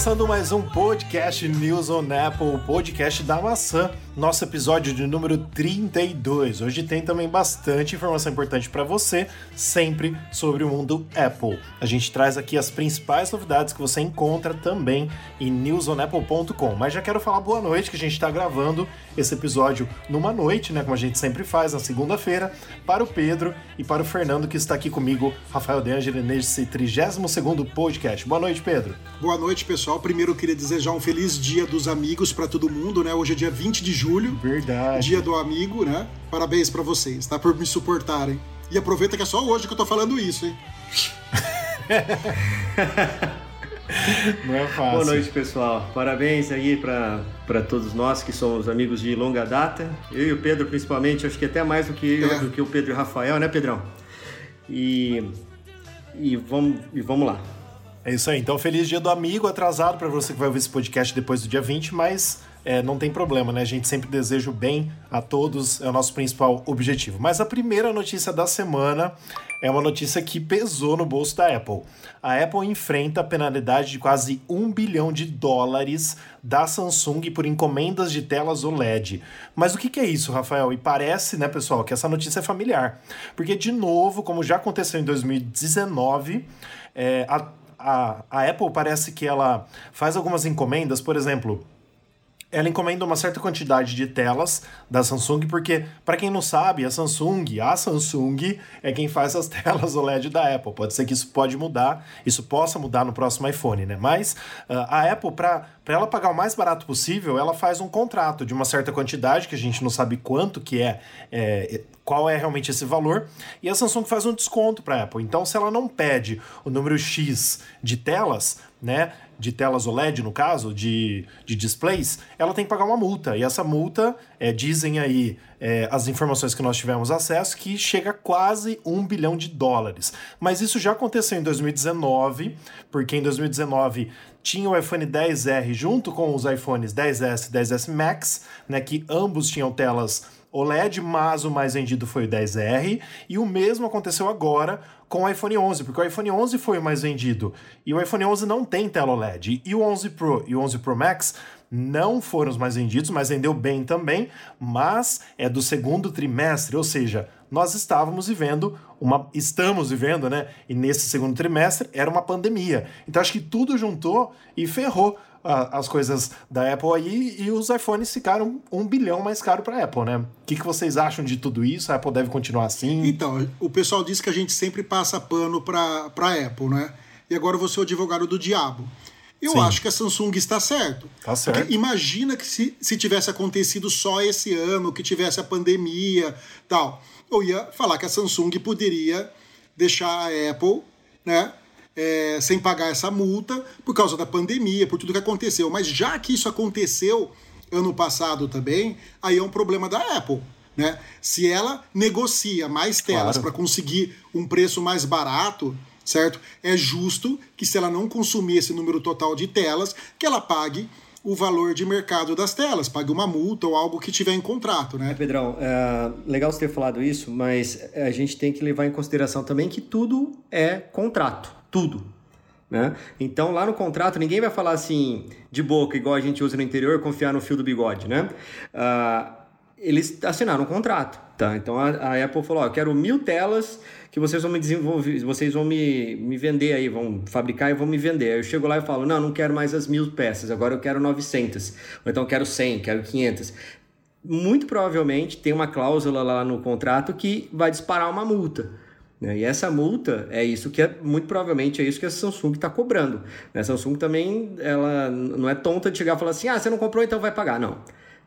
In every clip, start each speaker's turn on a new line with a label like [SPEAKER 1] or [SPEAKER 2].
[SPEAKER 1] Começando mais um podcast News on Apple, podcast da maçã, nosso episódio de número 32. Hoje tem também bastante informação importante para você, sempre sobre o mundo Apple. A gente traz aqui as principais novidades que você encontra também em newsonapple.com. Mas já quero falar boa noite, que a gente está gravando esse episódio numa noite, né, como a gente sempre faz, na segunda-feira, para o Pedro e para o Fernando, que está aqui comigo, Rafael De Angeli, nesse 32º podcast. Boa noite, Pedro.
[SPEAKER 2] Boa noite, pessoal. Primeiro eu queria desejar um feliz dia dos amigos para todo mundo, né? Hoje é dia 20 de julho.
[SPEAKER 1] Verdade.
[SPEAKER 2] Dia do amigo, né? Parabéns para vocês, tá? Por me suportarem. E aproveita que é só hoje que eu tô falando isso, hein?
[SPEAKER 1] Não é fácil.
[SPEAKER 3] Boa noite, pessoal. Parabéns aí para todos nós que somos amigos de longa data. Eu e o Pedro, principalmente, acho que até mais do que eu, é. do que o Pedro e o Rafael, né, Pedrão? E, e, vamos, e vamos lá.
[SPEAKER 1] É isso aí. Então, feliz dia do amigo atrasado para você que vai ouvir esse podcast depois do dia 20, mas é, não tem problema, né? A gente sempre deseja o bem a todos, é o nosso principal objetivo. Mas a primeira notícia da semana é uma notícia que pesou no bolso da Apple. A Apple enfrenta a penalidade de quase um bilhão de dólares da Samsung por encomendas de telas OLED. Mas o que, é isso, Rafael? E parece, né, pessoal, que essa notícia é familiar. Porque, de novo, como já aconteceu em 2019, é, a, a, a Apple parece que ela faz algumas encomendas, por exemplo ela encomenda uma certa quantidade de telas da Samsung, porque, para quem não sabe, a Samsung, a Samsung é quem faz as telas OLED da Apple. Pode ser que isso pode mudar, isso possa mudar no próximo iPhone, né? Mas uh, a Apple, para ela pagar o mais barato possível, ela faz um contrato de uma certa quantidade, que a gente não sabe quanto que é, é qual é realmente esse valor, e a Samsung faz um desconto para a Apple. Então, se ela não pede o número X de telas, né, de telas OLED, no caso, de, de displays, ela tem que pagar uma multa. E essa multa, é, dizem aí é, as informações que nós tivemos acesso, que chega a quase um bilhão de dólares. Mas isso já aconteceu em 2019, porque em 2019 tinha o iPhone 10R junto com os iPhones 10S e 10S Max, né, que ambos tinham telas OLED, mas o mais vendido foi o 10R, e o mesmo aconteceu agora com o iPhone 11, porque o iPhone 11 foi o mais vendido, e o iPhone 11 não tem tela OLED, e o 11 Pro e o 11 Pro Max não foram os mais vendidos, mas vendeu bem também, mas é do segundo trimestre, ou seja, nós estávamos vivendo uma estamos vivendo, né? E nesse segundo trimestre era uma pandemia. Então acho que tudo juntou e ferrou as coisas da Apple aí e os iPhones ficaram um bilhão mais caro para a Apple, né? O que, que vocês acham de tudo isso? A Apple deve continuar assim?
[SPEAKER 2] Então, o pessoal diz que a gente sempre passa pano para a Apple, né? E agora você é o advogado do diabo. Eu Sim. acho que a Samsung está certo.
[SPEAKER 1] Tá certo. Porque
[SPEAKER 2] imagina que se, se tivesse acontecido só esse ano, que tivesse a pandemia tal, eu ia falar que a Samsung poderia deixar a Apple, né? É, sem pagar essa multa por causa da pandemia, por tudo que aconteceu. Mas já que isso aconteceu ano passado também, aí é um problema da Apple. Né? Se ela negocia mais telas claro. para conseguir um preço mais barato, certo? É justo que se ela não consumir esse número total de telas, que ela pague o valor de mercado das telas, pague uma multa ou algo que tiver em contrato, né?
[SPEAKER 3] É, Pedrão, é, legal você ter falado isso, mas a gente tem que levar em consideração também que tudo é contrato tudo. Né? Então, lá no contrato, ninguém vai falar assim, de boca, igual a gente usa no interior, confiar no fio do bigode. Né? Uh, eles assinaram um contrato. Tá? Então, a, a Apple falou: ó, eu quero mil telas que vocês vão me desenvolver, vocês vão me, me vender aí, vão fabricar e vão me vender. Aí eu chego lá e falo: não, não quero mais as mil peças, agora eu quero 900. Ou então, quero 100, quero 500 muito provavelmente tem uma cláusula lá no contrato que vai disparar uma multa. Né? E essa multa é isso que é muito provavelmente é isso que a Samsung está cobrando. Né? A Samsung também ela não é tonta de chegar e falar assim: ah, você não comprou, então vai pagar. Não.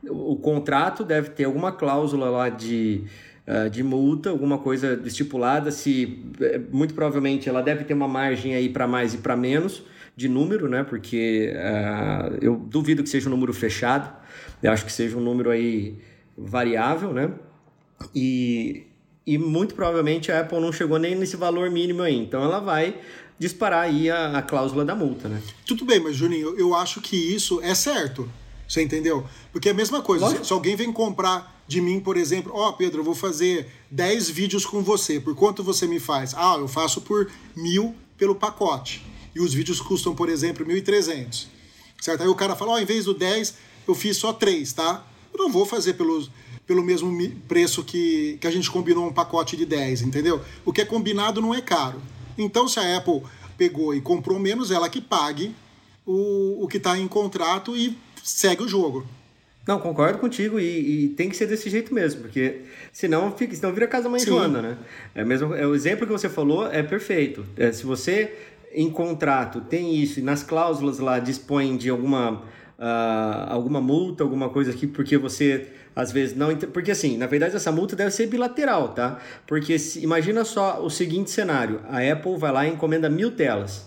[SPEAKER 3] O, contrato deve ter alguma cláusula lá de, uh, de multa, alguma coisa estipulada. Se é, muito provavelmente ela deve ter uma margem aí para mais e para menos de número, né? Porque uh, eu duvido que seja um número fechado. Eu acho que seja um número aí variável, né? E e muito provavelmente a Apple não chegou nem nesse valor mínimo aí. Então ela vai disparar aí a, a cláusula da multa, né?
[SPEAKER 2] Tudo bem, mas Juninho, eu acho que isso é certo. Você entendeu? Porque é a mesma coisa. Se, se, alguém vem comprar de mim, por exemplo, ó, oh, Pedro, eu vou fazer 10 vídeos com você. Por quanto você me faz? Ah, eu faço por mil pelo pacote. e os vídeos custam, por exemplo, 1.300. Certo? Aí o cara fala, ó, oh, em vez do 10, eu fiz só 3, tá? Eu não vou fazer pelos, pelo mesmo preço que, que a gente combinou um pacote de 10, entendeu? O que é combinado não é caro. Então, se a Apple pegou e comprou menos, ela que pague o, o que está em contrato e segue o jogo.
[SPEAKER 3] Não, concordo contigo e, e, tem que ser desse jeito mesmo, porque senão, fica, senão vira casa mãe Sim. Joana, né? É mesmo, é, o exemplo que você falou é perfeito. É, se você em contrato tem isso e nas cláusulas lá dispõe de alguma, uh, alguma multa, alguma coisa aqui, porque você às vezes não. Porque assim, na verdade essa multa deve ser bilateral, tá? Porque se, imagina só o seguinte cenário: a Apple vai lá e encomenda mil telas.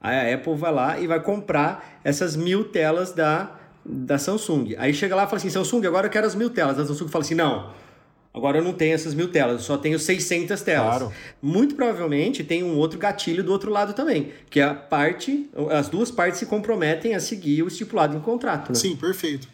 [SPEAKER 3] Aí a Apple vai lá e vai comprar essas mil telas da, da Samsung. Aí chega lá e fala assim: Samsung, agora eu quero as mil telas. A Samsung fala assim: não. Agora eu não tenho essas mil telas, eu só tenho 600 telas. Claro. Muito provavelmente tem um outro gatilho do outro lado também, que é a parte, as duas partes se comprometem a seguir o estipulado em contrato. Né?
[SPEAKER 2] Sim, perfeito.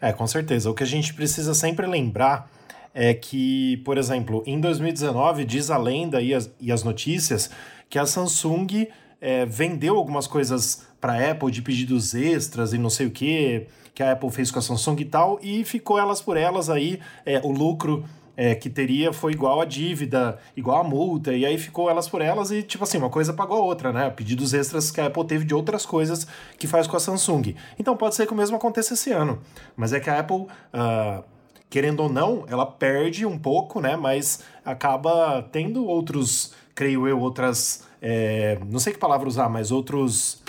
[SPEAKER 1] É, com certeza. O que a gente precisa sempre lembrar é que, por exemplo, em 2019 diz a lenda e as, e as notícias que a Samsung é, vendeu algumas coisas para a Apple de pedidos extras e não sei o que que a Apple fez com a Samsung e tal e ficou elas por elas aí é, o lucro é, que teria foi igual a dívida, igual a multa, e aí ficou elas por elas e, tipo assim, uma coisa pagou a outra, né? Pedidos extras que a Apple teve de outras coisas que faz com a Samsung. Então pode ser que o mesmo aconteça esse ano. Mas é que a Apple. Uh, querendo ou não, ela perde um pouco, né? Mas acaba tendo outros, creio eu, outras. É, não sei que palavra usar, mas outros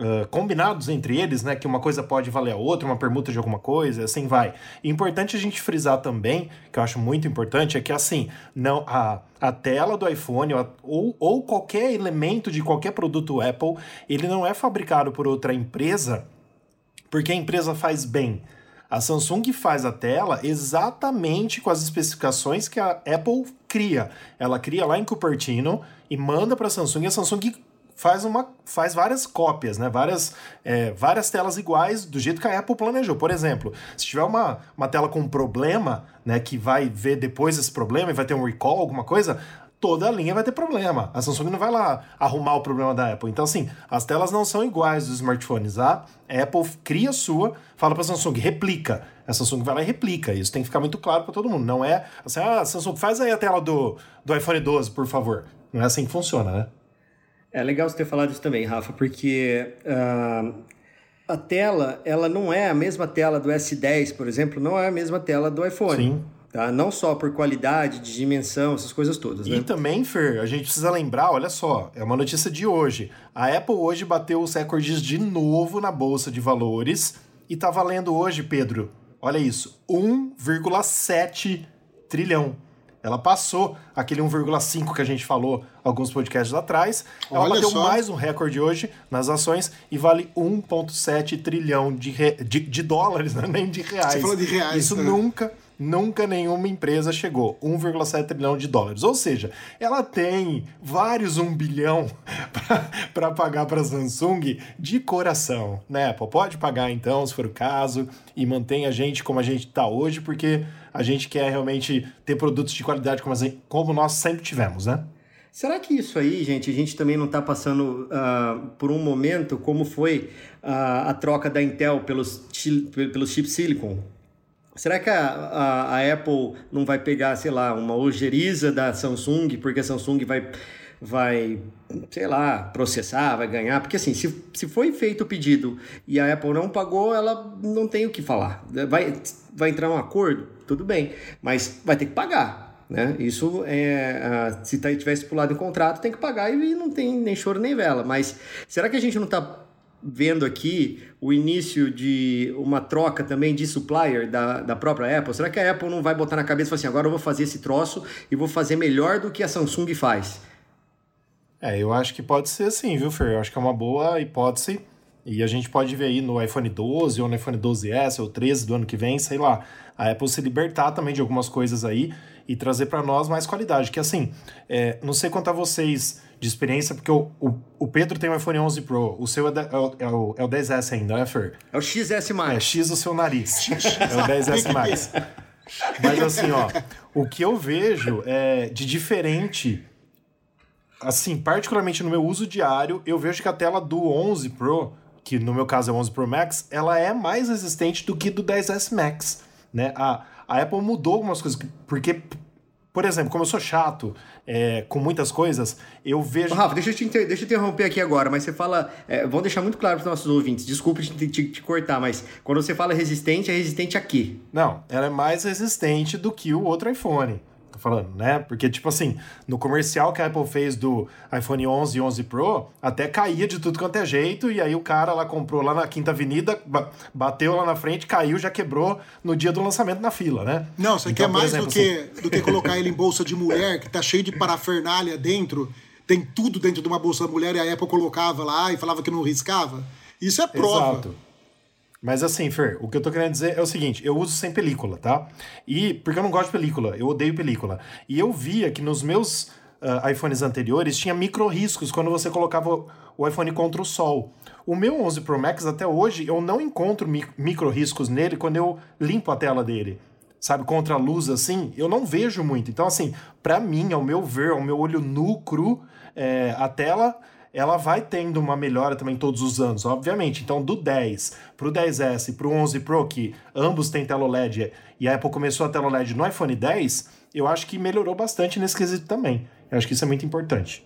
[SPEAKER 1] uh, combinados entre eles, né? Que uma coisa pode valer a outra, uma permuta de alguma coisa, assim vai. E importante a gente frisar também, que eu acho muito importante, é que assim, não a, a tela do iPhone ou, ou qualquer elemento de qualquer produto Apple, ele não é fabricado por outra empresa porque a empresa faz bem. A Samsung faz a tela exatamente com as especificações que a Apple cria. Ela cria lá em Cupertino e manda para a Samsung e a Samsung faz, uma, faz várias cópias, né? várias, é, várias telas iguais do jeito que a Apple planejou. Por exemplo, se tiver uma, uma tela com um problema, né, que vai ver depois esse problema e vai ter um recall, alguma coisa, toda a linha vai ter problema. A Samsung não vai lá arrumar o problema da Apple. Então, assim, as telas não são iguais dos smartphones. A Apple cria a sua, fala para a Samsung, replica. A Samsung vai lá e replica. Isso tem que ficar muito claro para todo mundo. Não é assim, ah, Samsung, faz aí a tela do, do iPhone 12, por favor. Não é assim que funciona, né?
[SPEAKER 3] É legal você ter falado isso também, Rafa, porque uh, a tela, ela não é a mesma tela do S10, por exemplo, não é a mesma tela do iPhone. Sim. Tá? Não só por qualidade, de dimensão, essas coisas todas.
[SPEAKER 1] Né? E também, Fer, a gente precisa lembrar, olha só, é uma notícia de hoje. A Apple hoje bateu os recordes de novo na Bolsa de Valores e tá valendo hoje, Pedro, olha isso, 1,7 trilhão. Ela passou aquele 1,5 que a gente falou alguns podcasts atrás. Ela Olha bateu só. mais um recorde hoje nas ações e vale 1,7 trilhão de, re... de, de, dólares, né? nem de reais. Você
[SPEAKER 2] falou de reais.
[SPEAKER 1] Isso né? nunca nunca nenhuma empresa chegou. 1,7 trilhão de dólares. Ou seja, ela tem vários 1 bilhão para pagar para a Samsung de coração, né? Pode pagar então, se for o caso, e mantém a gente como a gente está hoje, porque a gente quer realmente ter produtos de qualidade como, como nós sempre tivemos, né?
[SPEAKER 3] Será que isso aí, gente, a gente também não está passando uh, por um momento como foi uh, a troca da Intel pelos, pelos chips silicon? Será que a, a, a, Apple não vai pegar, sei lá, uma ojeriza da Samsung, porque a Samsung vai, vai, sei lá, processar, vai ganhar? Porque assim, se, se foi feito o pedido e a Apple não pagou, ela não tem o que falar. Vai, vai entrar um acordo? Tudo bem, mas vai ter que pagar. Né? Isso é. se tá, tivesse pulado em contrato, tem que pagar e não tem nem choro nem vela. Mas será que a gente não está vendo aqui o início de uma troca também de supplier da, da própria Apple? Será que a Apple não vai botar na cabeça e falar assim, agora eu vou fazer esse troço e vou fazer melhor do que a Samsung faz?
[SPEAKER 1] É, eu acho que pode ser assim, viu, Fer? Eu acho que é uma boa hipótese. E a gente pode ver aí no iPhone 12 ou no iPhone 12S ou 13 do ano que vem, sei lá, a Apple se libertar também de algumas coisas aí e trazer para nós mais qualidade. Que assim, é, não sei quanto a vocês de experiência, porque o, o, o, Pedro tem um iPhone 11 Pro, o seu é, é, o, é, o, é o 10S ainda, né, Fer?
[SPEAKER 3] É o XS+.
[SPEAKER 1] É, X o seu nariz. é o 10S+. Mas assim, ó, o que eu vejo é de diferente assim, particularmente no meu uso diário, eu vejo que a tela do 11 Pro, que no meu caso é o 11 Pro Max, ela é mais resistente do que do 10S Max, né? A, a Apple mudou algumas coisas, porque por exemplo, como eu sou chato é, com muitas coisas, eu vejo.
[SPEAKER 3] Rafa, deixa eu te, inter... deixa eu interromper aqui agora, mas você fala. É, vamos deixar muito claro para os nossos ouvintes. Desculpe te, te, te, cortar, mas quando você fala resistente, é resistente a quê?
[SPEAKER 1] Não, ela é mais resistente do que o outro iPhone falando, né? Porque, tipo assim, no comercial que a Apple fez do iPhone 11 e 11 Pro, até caía de tudo quanto é jeito, e aí o cara lá comprou lá na Quinta Avenida, bateu lá na frente, caiu, já quebrou no dia do lançamento na fila, né?
[SPEAKER 2] Não, você então, quer mais exemplo, do, que, assim... do que colocar ele em bolsa de mulher, que tá cheio de parafernália dentro, tem tudo dentro de uma bolsa da mulher, e a Apple colocava lá e falava que não riscava? Isso é prova. Exato.
[SPEAKER 1] Mas assim, Fer, o que eu tô querendo dizer é o seguinte: eu uso sem película, tá? E porque eu não gosto de película, eu odeio película. E eu via que nos meus uh, iPhones anteriores tinha micro riscos quando você colocava o iPhone contra o sol. O meu 11 Pro Max até hoje eu não encontro micro riscos nele quando eu limpo a tela dele. Sabe, contra a luz assim, eu não vejo muito. Então, assim, para mim, ao meu ver, ao meu olho nu, cru, é, a tela ela vai tendo uma melhora também todos os anos, obviamente. Então, do 10 para o 10S para o 11 Pro, que ambos têm tela OLED, e a Apple começou a tela OLED no iPhone 10, eu acho que melhorou bastante nesse quesito também. Eu acho que isso é muito importante.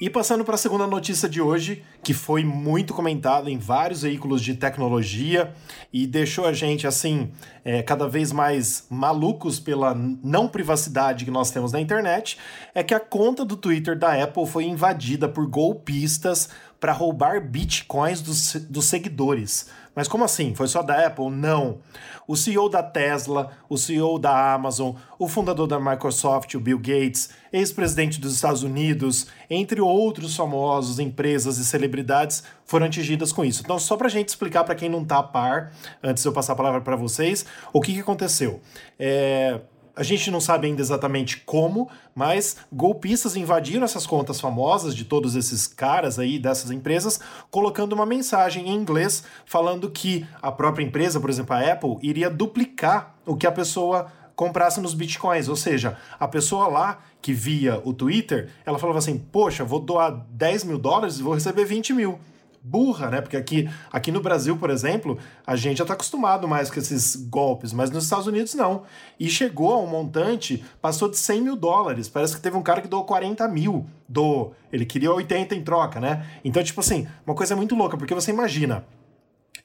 [SPEAKER 1] E passando para a segunda notícia de hoje, que foi muito comentada em vários veículos de tecnologia e deixou a gente assim é, cada vez mais malucos pela não privacidade que nós temos na internet, é que a conta do Twitter da Apple foi invadida por golpistas para roubar bitcoins dos, dos seguidores. Mas como assim? Foi só da Apple? Não. O CEO da Tesla, o CEO da Amazon, o fundador da Microsoft, o Bill Gates, ex-presidente dos Estados Unidos, entre outros famosos, empresas e celebridades foram atingidas com isso. Então, só para a gente explicar para quem não está a par, antes de eu passar a palavra para vocês, o que, que aconteceu. É, a gente não sabe ainda exatamente como, mas golpistas invadiram essas contas famosas de todos esses caras aí, dessas empresas, colocando uma mensagem em inglês falando que a própria empresa, por exemplo, a Apple, iria duplicar o que a pessoa comprasse nos bitcoins. Ou seja, a pessoa lá que via o Twitter, ela falava assim: Poxa, vou doar 10 mil dólares e vou receber 20 mil burra, né? Porque aqui, aqui no Brasil, por exemplo, a gente já está acostumado mais com esses golpes, mas nos Estados Unidos não. E chegou a um montante, passou de 100 mil dólares. Parece que teve um cara que doou 40 mil. Do, ele queria 80 em troca, né? Então, tipo assim, uma coisa muito louca, porque você imagina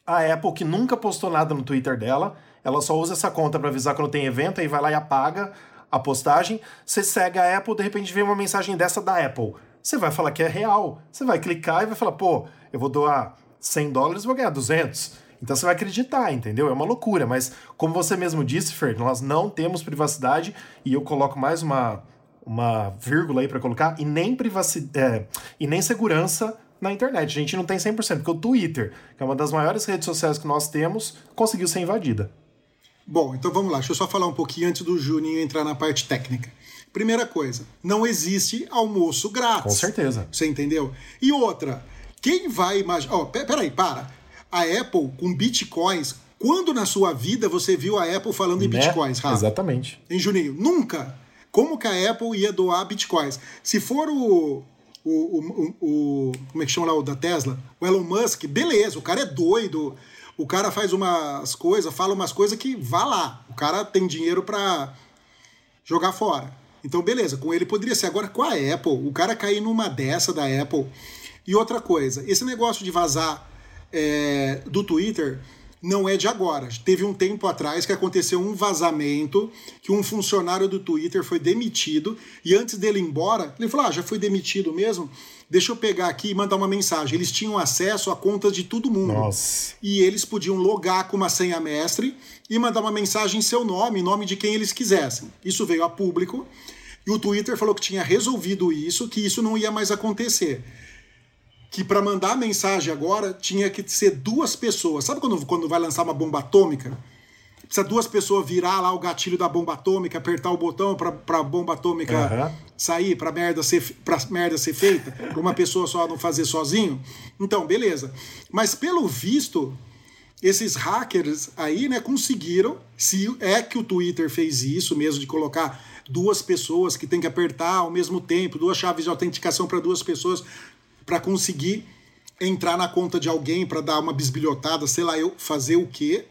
[SPEAKER 1] a Apple que nunca postou nada no Twitter dela, ela só usa essa conta para avisar quando tem evento, aí vai lá e apaga a postagem. Você segue a Apple, de repente vem uma mensagem dessa da Apple. Você vai falar que é real. Você vai clicar e vai falar, pô, eu vou doar 100 dólares vou ganhar 200. Então você vai acreditar, entendeu? É uma loucura, mas como você mesmo disse, Fer, nós não temos privacidade e eu coloco mais uma, uma vírgula aí para colocar, e nem privacidade, é, e nem segurança na internet. A gente não tem 100%, porque o Twitter, que é uma das maiores redes sociais que nós temos, conseguiu ser invadida.
[SPEAKER 2] Bom, então vamos lá. Deixa eu só falar um pouquinho antes do Juninho entrar na parte técnica. Primeira coisa, não existe almoço grátis.
[SPEAKER 1] Com certeza.
[SPEAKER 2] Você entendeu? E outra, quem vai imaginar. Oh, peraí, para. A Apple com bitcoins. Quando na sua vida você viu a Apple falando em né? bitcoins, Rafa?
[SPEAKER 1] Exatamente.
[SPEAKER 2] Em Juninho? Nunca. Como que a Apple ia doar bitcoins? Se for o, o, o, o, como é que chama lá o da Tesla? O Elon Musk, beleza, o cara é doido, o cara faz umas coisas, fala umas coisas que vá lá. O cara tem dinheiro para jogar fora. Então, beleza, com ele poderia ser. Agora, com a Apple, o cara cair numa dessa da Apple e outra coisa, esse negócio de vazar é, do Twitter não é de agora. Teve um tempo atrás que aconteceu um vazamento, que um funcionário do Twitter foi demitido, e antes dele ir embora, ele falou: Ah, já fui demitido mesmo? Deixa eu pegar aqui e mandar uma mensagem. Eles tinham acesso a contas de todo mundo.
[SPEAKER 1] Nossa.
[SPEAKER 2] E eles podiam logar com uma senha mestre e mandar uma mensagem em seu nome, em nome de quem eles quisessem. Isso veio a público. E o Twitter falou que tinha resolvido isso, que isso não ia mais acontecer que para mandar a mensagem agora tinha que ser duas pessoas. Sabe quando, quando vai lançar uma bomba atômica? Precisa duas pessoas virar lá o gatilho da bomba atômica, apertar o botão para a bomba atômica uhum. sair, para merda ser pra merda ser feita, para uma pessoa só não fazer sozinho. Então, beleza. Mas pelo visto, esses hackers aí, né, conseguiram, se é que o Twitter fez isso mesmo de colocar duas pessoas que tem que apertar ao mesmo tempo, duas chaves de autenticação para duas pessoas para conseguir entrar na conta de alguém para dar uma bisbilhotada, sei lá, eu fazer o quê,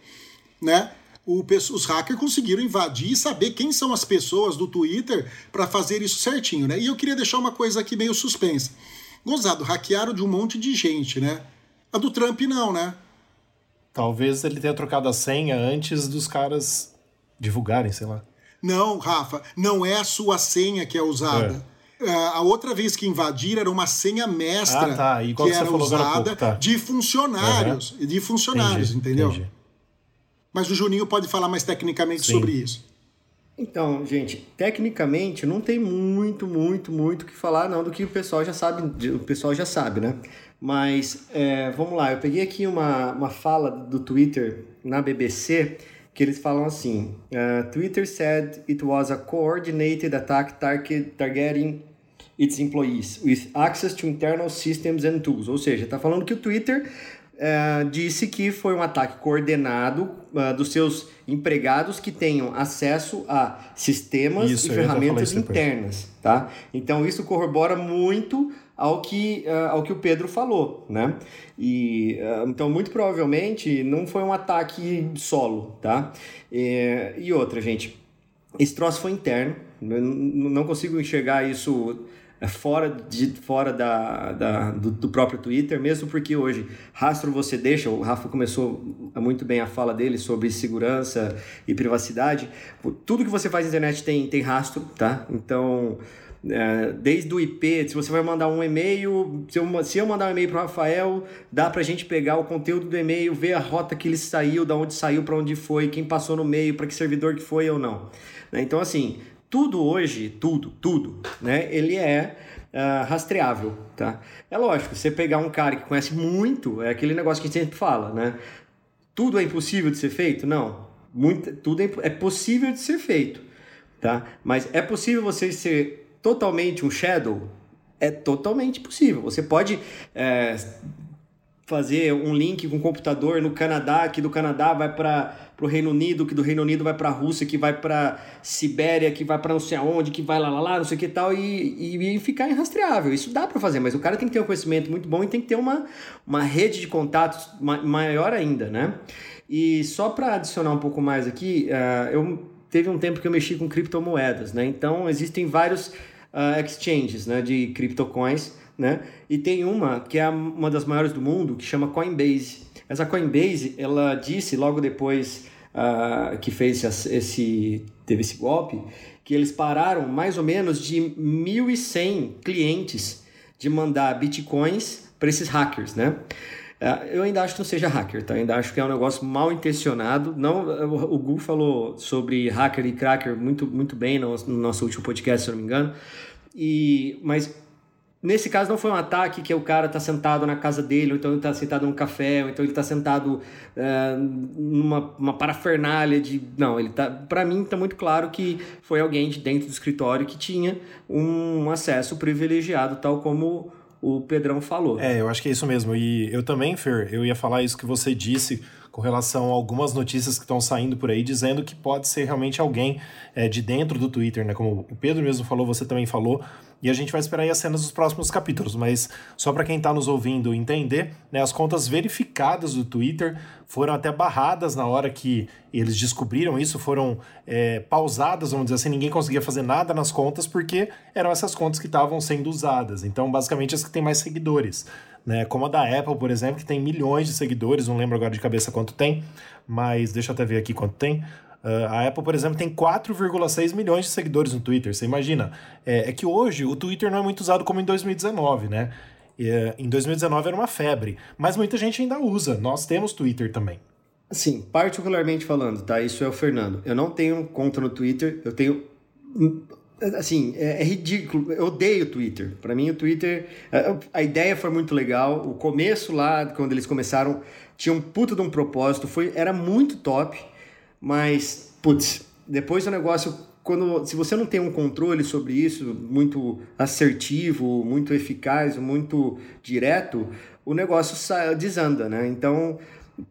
[SPEAKER 2] né? O, os hackers conseguiram invadir e saber quem são as pessoas do Twitter para fazer isso certinho, né? E eu queria deixar uma coisa aqui meio suspensa. Gozado, hackearam de um monte de gente, né? A do Trump não, né?
[SPEAKER 1] Talvez ele tenha trocado a senha antes dos caras divulgarem, sei lá.
[SPEAKER 2] Não, Rafa, não é a sua senha que é usada. É. A outra vez que invadiram era uma senha mestra
[SPEAKER 1] ah, tá. que era usada pouco, tá.
[SPEAKER 2] de funcionários, uhum. de funcionários, entendi, entendeu? Entendi. Mas o Juninho pode falar mais tecnicamente Sim. sobre isso.
[SPEAKER 3] Então, gente, tecnicamente não tem muito, muito, muito o que falar, não, do que o pessoal já sabe, o pessoal já sabe, né? Mas é, vamos lá, eu peguei aqui uma, uma fala do Twitter na BBC que eles falam assim: uh, Twitter said it was a coordinated attack targeting its employees with access to internal systems and tools. Ou seja, está falando que o Twitter uh, disse que foi um ataque coordenado uh, dos seus empregados que tenham acesso a sistemas isso, e ferramentas internas, tá? Então isso corrobora muito ao que, uh, ao que o Pedro falou, né? E, uh, então, muito provavelmente, não foi um ataque solo, tá? E, e outra, gente, esse troço foi interno, eu não consigo enxergar isso fora, de, fora da, da, do, do, próprio Twitter, mesmo porque hoje rastro você deixa, o Rafa começou muito bem a fala dele sobre segurança e privacidade, tudo que você faz na internet tem, tem rastro, tá? Então é, desde o IP, se você vai mandar um e-mail, se eu, se eu mandar um e-mail para o Rafael, dá para a gente pegar o conteúdo do e-mail, ver a rota que ele saiu, da onde saiu, para onde foi, quem passou no meio, para que servidor que foi ou não. Né? Então, assim, tudo hoje, tudo, tudo, né? Ele é uh, rastreável, tá? É lógico, você pegar um cara que conhece muito, é aquele negócio que a gente sempre fala, né? Tudo é impossível de ser feito? Não. Muito, tudo é, é possível de ser feito, tá? Mas é possível você ser totalmente um shadow? É totalmente possível. Você pode é, fazer um link com o computador no Canadá, que do Canadá vai para o Reino Unido, que do Reino Unido vai para a Rússia, que vai para Sibéria, que vai para não sei aonde, que vai lá, lá, lá, não sei o que tal, e, e, e ficar irrastreável. Isso dá para fazer, mas o cara tem que ter um conhecimento muito bom e tem que ter uma, uma rede de contatos maior ainda, né? E só para adicionar um pouco mais aqui, uh, eu teve um tempo que eu mexi com criptomoedas, né? Então existem vários uh, exchanges né, de criptocoins, né? E tem uma que é uma das maiores do mundo, que chama Coinbase. Essa Coinbase, ela disse logo depois uh, que fez esse, teve esse golpe, que eles pararam mais ou menos de 1.100 clientes de mandar bitcoins para esses hackers, né? Ah, eu ainda acho que não seja hacker, tá? Eu ainda acho que é um negócio mal intencionado. Não, o Gu falou sobre hacker e cracker muito, muito bem no, no nosso último podcast, se eu não me engano. E, mas nesse caso não foi um ataque que o cara está sentado na casa dele, ou então ele está sentado num café, ou então ele está sentado uh, numa uma parafernália de. Não, ele tá. Para mim está muito claro que foi alguém de dentro do escritório que tinha um acesso privilegiado, tal como o Pedrão falou.
[SPEAKER 1] É, eu acho que é isso mesmo. E eu também, Fer, eu ia falar isso que você disse com relação a algumas notícias que estão saindo por aí, dizendo que pode ser realmente alguém é, de dentro do Twitter, né? Como o Pedro mesmo falou, você também falou, e a gente vai esperar aí as cenas dos próximos capítulos, mas só para quem está nos ouvindo entender, né, as contas verificadas do Twitter foram até barradas na hora que eles descobriram isso, foram é, pausadas, vamos dizer assim, ninguém conseguia fazer nada nas contas porque eram essas contas que estavam sendo usadas. Então, basicamente, as que têm mais seguidores. Né? Como a da Apple, por exemplo, que tem milhões de seguidores, não lembro agora de cabeça quanto tem, mas deixa eu até ver aqui quanto tem. Uh, a Apple, por exemplo, tem 4,6 milhões de seguidores no Twitter. Você imagina? É, é, que hoje o Twitter não é muito usado como em 2019, né? É, em 2019 era uma febre, mas muita gente ainda usa. Nós temos Twitter também.
[SPEAKER 3] Sim, particularmente falando, tá? Isso é o Fernando. Eu não tenho conta no Twitter, eu tenho. Assim, é, é ridículo. Eu odeio o Twitter. Para mim, o Twitter. A, a ideia foi muito legal. O começo lá, quando eles começaram, tinha um puta de um propósito. Foi, era muito top. Mas, putz, depois o negócio, quando, se você não tem um controle sobre isso muito assertivo, muito eficaz, muito direto, o negócio desanda, né? Então,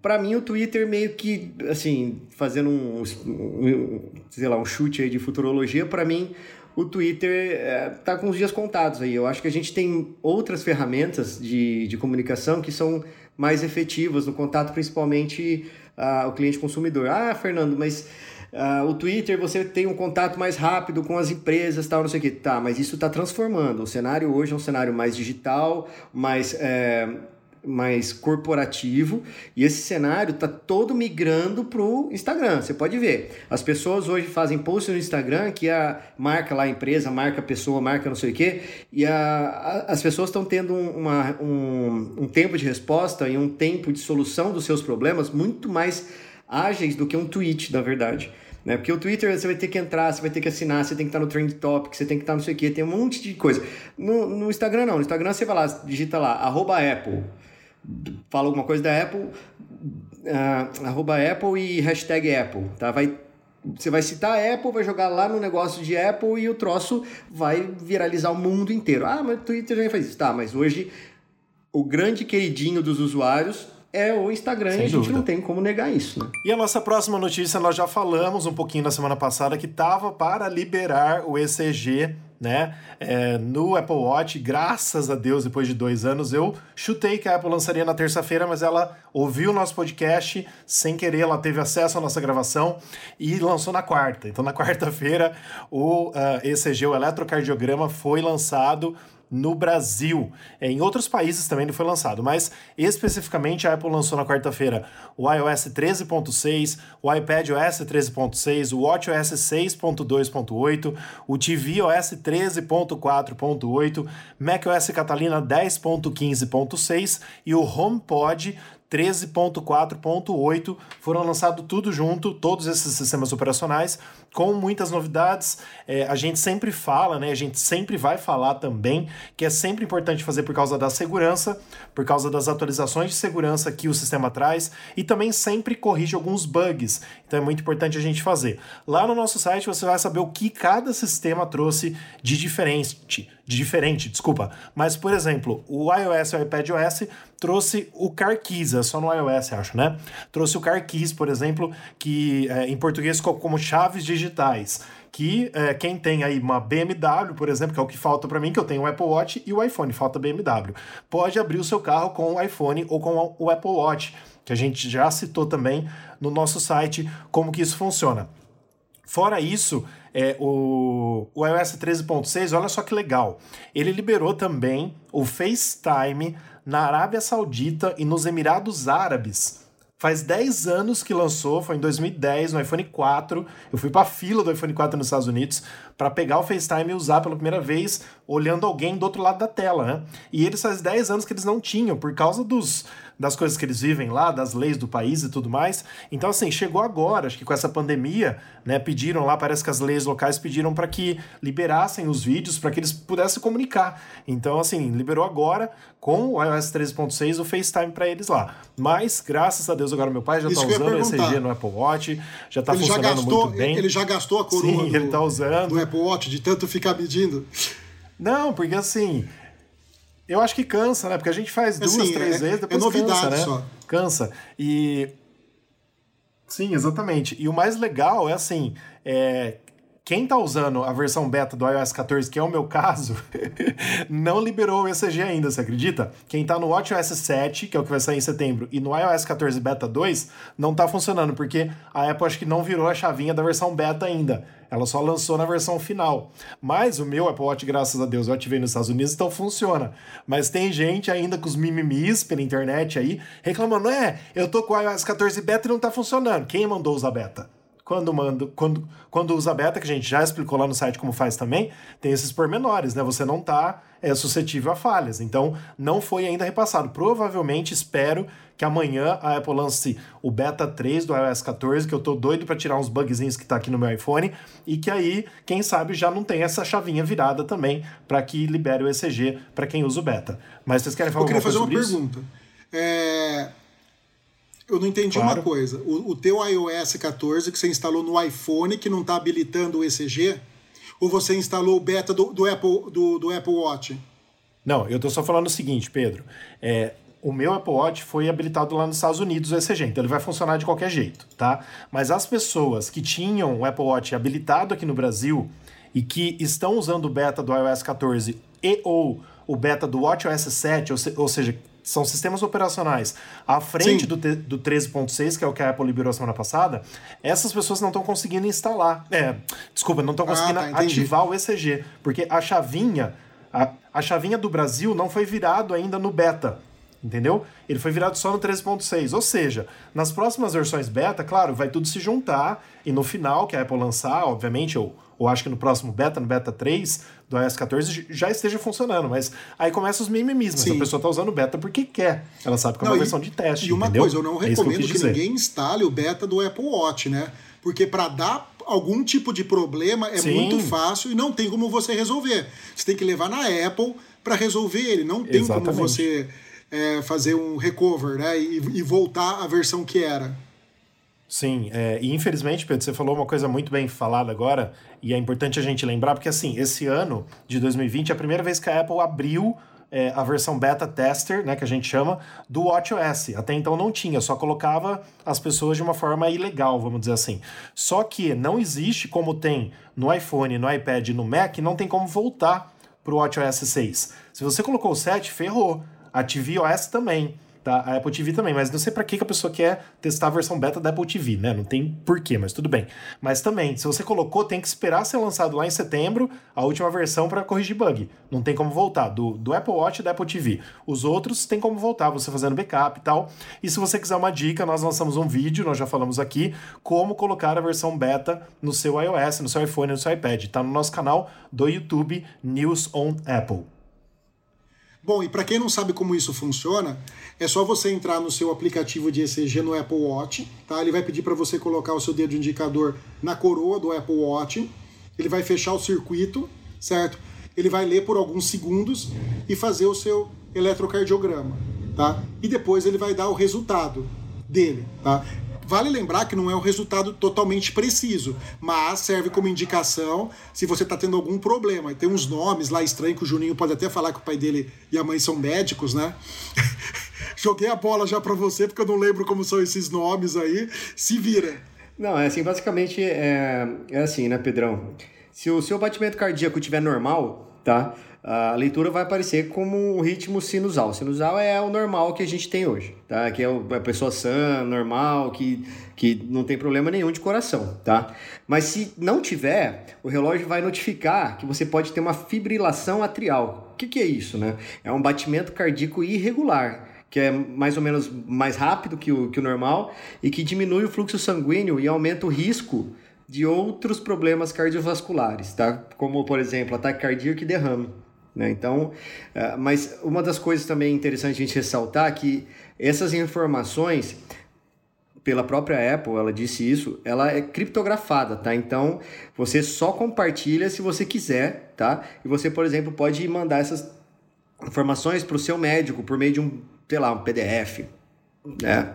[SPEAKER 3] para mim o Twitter meio que, assim, fazendo um, um, sei lá, um chute aí de futurologia, para mim o Twitter é, tá com os dias contados aí. Eu acho que a gente tem outras ferramentas de, de comunicação que são mais efetivas no contato, principalmente o cliente consumidor. Ah, Fernando, mas uh, o Twitter você tem um contato mais rápido com as empresas, tal, não sei o que. Tá, mas isso está transformando. O cenário hoje é um cenário mais digital, mais. É, mais corporativo e esse cenário está todo migrando para o Instagram. Você pode ver, as pessoas hoje fazem posts no Instagram que a marca lá a empresa, marca a pessoa, marca não sei o quê, e a, a as pessoas estão tendo uma, um, um tempo de resposta e um tempo de solução dos seus problemas muito mais ágeis do que um tweet, na verdade. Né? Porque o Twitter você vai ter que entrar, você vai ter que assinar, você tem que estar no Trend Topic, você tem que estar não sei o quê, tem um monte de coisa. No, no Instagram não, no Instagram você vai lá, digita lá, arroba Apple fala alguma coisa da Apple, uh, arroba Apple e hashtag Apple, tá? Vai, você vai citar a Apple, vai jogar lá no negócio de Apple e o troço vai viralizar o mundo inteiro. Ah, mas o Twitter já faz isso. Tá, mas hoje o grande queridinho dos usuários é o Instagram Sem e a gente dúvida. não tem como negar isso. Né?
[SPEAKER 1] E a nossa próxima notícia, nós já falamos um pouquinho na semana passada que estava para liberar o ECG né? É, no Apple Watch, graças a Deus, depois de dois anos, eu chutei que a Apple lançaria na terça-feira, mas ela ouviu o nosso podcast sem querer, ela teve acesso à nossa gravação e lançou na quarta. Então, na quarta-feira, o uh, ECG, o eletrocardiograma, foi lançado no Brasil. Em outros países também ele foi lançado, mas especificamente a Apple lançou na quarta-feira o iOS 13.6, o iPadOS 13.6, o WatchOS 6.2.8, o tvOS 13.4.8, macOS Catalina 10.15.6 e o HomePod 13.4.8 foram lançados tudo junto, todos esses sistemas operacionais, com muitas novidades. É, a gente sempre fala, né? A gente sempre vai falar também que é sempre importante fazer por causa da segurança, por causa das atualizações de segurança que o sistema traz e também sempre corrige alguns bugs. Então é muito importante a gente fazer. Lá no nosso site você vai saber o que cada sistema trouxe de diferente, de diferente, desculpa. Mas por exemplo, o iOS e o iPadOS trouxe o Car Keys, é só no iOS, acho, né? Trouxe o Car Keys, por exemplo, que é, em português como chaves digitais. Que é, quem tem aí uma BMW, por exemplo, que é o que falta para mim, que eu tenho o Apple Watch e o iPhone, falta BMW, pode abrir o seu carro com o iPhone ou com o Apple Watch, que a gente já citou também no nosso site como que isso funciona. Fora isso, é, o, o iOS 13.6, olha só que legal. Ele liberou também o FaceTime na Arábia Saudita e nos Emirados Árabes. Faz 10 anos que lançou, foi em 2010, no iPhone 4. Eu fui para fila do iPhone 4 nos Estados Unidos para pegar o FaceTime e usar pela primeira vez, olhando alguém do outro lado da tela, né? E eles faz 10 anos que eles não tinham, por causa dos das coisas que eles vivem lá, das leis do país e tudo mais. Então, assim, chegou agora, acho que com essa pandemia, né? Pediram lá, parece que as leis locais pediram para que liberassem os vídeos para que eles pudessem comunicar. Então, assim, liberou agora com o iOS 13.6 o FaceTime para eles lá. Mas, graças a Deus, agora meu pai já está usando o ECG no Apple Watch, já está funcionando gastou, muito bem.
[SPEAKER 2] Ele já gastou a coluna
[SPEAKER 1] Sim, do, ele tá usando.
[SPEAKER 2] do Apple Watch de tanto ficar medindo.
[SPEAKER 1] Não, porque assim, eu acho que cansa, né? Porque a gente faz duas, assim, três
[SPEAKER 2] é,
[SPEAKER 1] vezes, depois
[SPEAKER 2] é novidade
[SPEAKER 1] cansa, né?
[SPEAKER 2] Só.
[SPEAKER 1] Cansa. E. Sim, exatamente. E o mais legal é assim: é, quem está usando a versão beta do iOS 14, que é o meu caso, não liberou o ECG ainda, você acredita? Quem está no WatchOS 7, que é o que vai sair em setembro, e no iOS 14 Beta 2, não está funcionando, porque a Apple acho que não virou a chavinha da versão beta ainda. Ela só lançou na versão final. Mas o meu Apple Watch, graças a Deus, eu ativei nos Estados Unidos, então funciona. Mas tem gente ainda com os mimimis pela internet aí, reclamando, é, eu tô com o iOS 14 beta e não está funcionando. Quem mandou usar beta? Quando mando, quando, quando usa beta, que a gente já explicou lá no site como faz também, tem esses pormenores, né? Você não está é, suscetível a falhas. Então, não foi ainda repassado. Provavelmente, espero que amanhã a Apple lance o beta 3 do iOS 14, que eu tô doido para tirar uns bugzinhos que tá aqui no meu iPhone, e que aí, quem sabe, já não tem essa chavinha virada também para que libere o ECG para quem usa o beta. Mas vocês querem falar?
[SPEAKER 2] Eu queria fazer uma pergunta. É eu não entendi claro. uma coisa. O, o teu iOS 14 que você instalou no iPhone que não está habilitando o ECG? Ou você instalou o beta do, do, Apple, do, do Apple Watch?
[SPEAKER 1] Não, eu estou só falando o seguinte, Pedro. É, o meu Apple Watch foi habilitado lá nos Estados Unidos o ECG, então ele vai funcionar de qualquer jeito, tá? Mas as pessoas que tinham o Apple Watch habilitado aqui no Brasil e que estão usando o beta do iOS 14 e ou o beta do WatchOS 7, ou, se, ou seja, são sistemas operacionais à frente Sim. do, do 13.6, que é o que a Apple liberou semana passada, essas pessoas não estão conseguindo instalar. É, desculpa, não estão ah, conseguindo ah, tá, ativar o ECG, porque a chavinha, a, a chavinha do Brasil não foi virado ainda no beta. Entendeu? Ele foi virado só no 13.6. Ou seja, nas próximas versões beta, claro, vai tudo se juntar e no final, que a Apple lançar, obviamente, ou ou acho que no próximo beta, no beta 3 do iOS 14, já esteja funcionando. Mas aí começa os mimimis. Mas a pessoa está usando beta porque quer. Ela sabe que é uma não, versão
[SPEAKER 2] e,
[SPEAKER 1] de teste.
[SPEAKER 2] E uma
[SPEAKER 1] entendeu?
[SPEAKER 2] coisa, eu não recomendo é que, que ninguém instale o beta do Apple Watch, né? Porque para dar algum tipo de problema é Sim. muito fácil e não tem como você resolver. Você tem que levar na Apple para resolver ele. Não tem Exatamente. como você é, fazer um recover né? E, e voltar à versão que era.
[SPEAKER 1] Sim, é, e infelizmente, Pedro, você falou uma coisa muito bem falada agora, e é importante a gente lembrar, porque assim, esse ano de 2020 é a primeira vez que a Apple abriu é, a versão beta tester, né, que a gente chama, do WatchOS. Até então não tinha, só colocava as pessoas de uma forma ilegal, vamos dizer assim. Só que não existe como tem no iPhone, no iPad no Mac, não tem como voltar para o WatchOS 6. Se você colocou o 7, ferrou. A tvOS também tá? A Apple TV também, mas não sei para que, que a pessoa quer testar a versão beta da Apple TV, né? Não tem porquê, mas tudo bem. Mas também, se você colocou, tem que esperar ser lançado lá em setembro a última versão para corrigir bug. Não tem como voltar do, do Apple Watch e da Apple TV. Os outros tem como voltar, você fazendo backup e tal. E se você quiser uma dica, nós lançamos um vídeo, nós já falamos aqui, como colocar a versão beta no seu iOS, no seu iPhone, no seu iPad. Tá no nosso canal do YouTube News on Apple.
[SPEAKER 2] Bom, e para quem não sabe como isso funciona, é só você entrar no seu aplicativo de ECG no Apple Watch, tá? Ele vai pedir para você colocar o seu dedo indicador na coroa do Apple Watch. Ele vai fechar o circuito, certo? Ele vai ler por alguns segundos e fazer o seu eletrocardiograma, tá? E depois ele vai dar o resultado dele, tá? Vale lembrar que não é um resultado totalmente preciso, mas serve como indicação se você está tendo algum problema. Tem uns nomes lá estranhos que o Juninho pode até falar que o pai dele e a mãe são médicos, né? Joguei a bola já para você porque eu não lembro como são esses nomes aí. Se vira.
[SPEAKER 3] Não, é assim, basicamente é, é assim, né, Pedrão? Se o seu batimento cardíaco estiver normal, tá? A leitura vai aparecer como um ritmo sinusal. Sinusal é o normal que a gente tem hoje, tá? Que é a pessoa sã, normal, que, que não tem problema nenhum de coração, tá? Mas se não tiver, o relógio vai notificar que você pode ter uma fibrilação atrial. O que, que é isso, né? É um batimento cardíaco irregular que é mais ou menos mais rápido que o, que o normal e que diminui o fluxo sanguíneo e aumenta o risco de outros problemas cardiovasculares, tá? Como, por exemplo, ataque cardíaco e derrame. Né? Então, uh, mas uma das coisas também interessantes a gente ressaltar é que essas informações, pela própria Apple, ela disse isso, ela é criptografada, tá? Então, você só compartilha se você quiser, tá? E você, por exemplo, pode mandar essas informações para o seu médico por meio de um, sei lá, um PDF, né?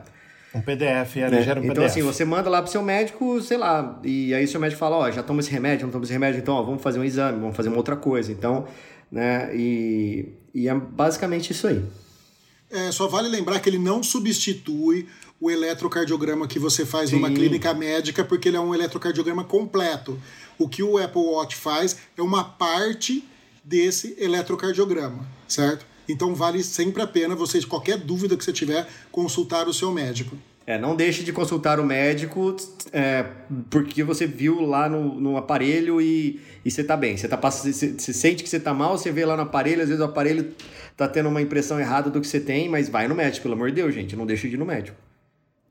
[SPEAKER 1] Um PDF, é, né? gera um
[SPEAKER 3] então,
[SPEAKER 1] PDF.
[SPEAKER 3] assim, você manda lá pro seu médico, sei lá, e aí seu médico fala, ó, já toma esse remédio, não toma esse remédio, então, ó, vamos fazer um exame, vamos fazer uma outra coisa. Então, né? E, e é basicamente isso aí.
[SPEAKER 2] É, só vale lembrar que ele não substitui o eletrocardiograma que você faz Sim. numa clínica médica, porque ele é um eletrocardiograma completo. O que o Apple Watch faz é uma parte desse eletrocardiograma, certo? Então vale sempre a pena você, qualquer dúvida que você tiver, consultar o seu médico.
[SPEAKER 3] É, não deixe de consultar o médico é, porque você viu lá no, no aparelho e, e você tá bem. Você, tá, você, você sente que você tá mal, você vê lá no aparelho, às vezes o aparelho tá tendo uma impressão errada do que você tem, mas vai no médico, pelo amor de Deus, gente. Não deixe de ir no médico.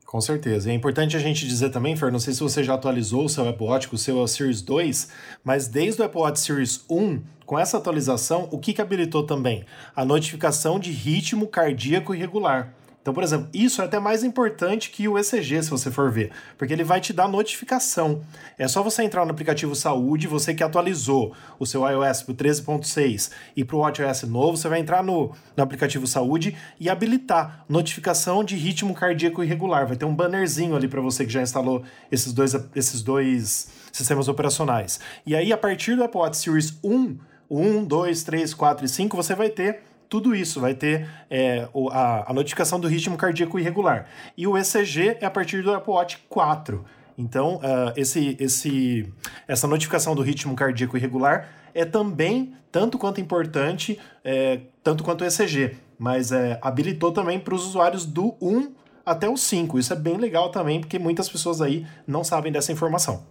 [SPEAKER 1] Com certeza. É importante a gente dizer também, Fer, não sei se você já atualizou o seu Apple Watch, o seu Series 2, mas desde o Apple Watch Series 1, com essa atualização, o que, que habilitou também? A notificação de ritmo cardíaco irregular. Então, por exemplo, isso é até mais importante que o ECG, se você for ver, porque ele vai te dar notificação. É só você entrar no aplicativo Saúde, você que atualizou o seu iOS para o 13.6 e para o WatchOS novo, você vai entrar no, no aplicativo Saúde e habilitar notificação de ritmo cardíaco irregular. Vai ter um bannerzinho ali para você que já instalou esses dois, esses dois sistemas operacionais. E aí, a partir do Apple Watch Series 1, 1, 2, 3, 4 e 5, você vai ter tudo isso, vai ter é, a, a notificação do ritmo cardíaco irregular. E o ECG é a partir do Apple Watch 4. Então, uh, esse, esse, essa notificação do ritmo cardíaco irregular é também tanto quanto importante, é, tanto quanto o ECG, mas é, habilitou também para os usuários do 1 até o 5. Isso é bem legal também, porque muitas pessoas aí não sabem dessa informação.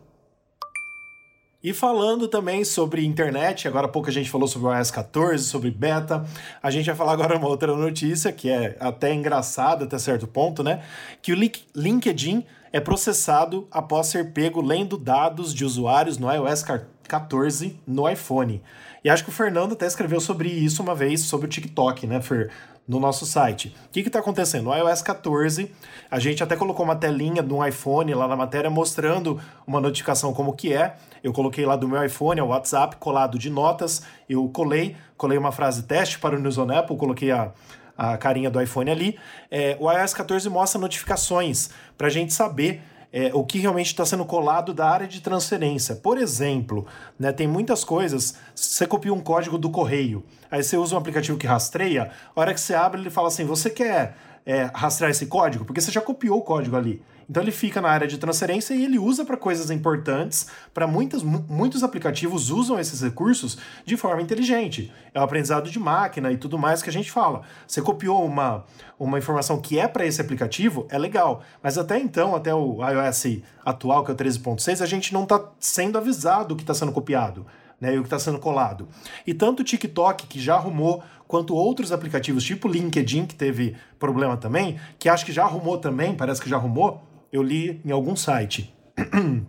[SPEAKER 1] E falando também sobre internet, agora há pouco a gente falou sobre o iOS 14, sobre beta, a gente vai falar agora uma outra notícia que é até engraçada até certo ponto, né? Que o LinkedIn é processado após ser pego lendo dados de usuários no iOS 14 no iPhone. E acho que o Fernando até escreveu sobre isso uma vez, sobre o TikTok, né, Fer? No nosso site. O que está acontecendo? No iOS 14, a gente até colocou uma telinha no iPhone lá na matéria mostrando uma notificação como que é. Eu coloquei lá do meu iPhone, o WhatsApp, colado de notas. Eu colei, colei uma frase teste para o News on Apple, coloquei a, a carinha do iPhone ali. É, o iOS 14 mostra notificações para a gente saber é, o que realmente está sendo colado da área de transferência. Por exemplo, né, tem muitas coisas. Você copia um código do correio, aí você usa um aplicativo que rastreia, a hora que você abre, ele fala assim: você quer é, rastrear esse código? Porque você já copiou o código ali. Então ele fica na área de transferência e ele usa para coisas importantes. Para muitos muitos aplicativos usam esses recursos de forma inteligente. É o aprendizado de máquina e tudo mais que a gente fala. Você copiou uma, uma informação que é para esse aplicativo, é legal. Mas até então, até o iOS atual, que é o 13.6, a gente não está sendo avisado o que está sendo copiado. Né, e o que está sendo colado. E tanto o TikTok, que já arrumou, quanto outros aplicativos, tipo o LinkedIn, que teve problema também, que acho que já arrumou também, parece que já arrumou, eu li em algum site.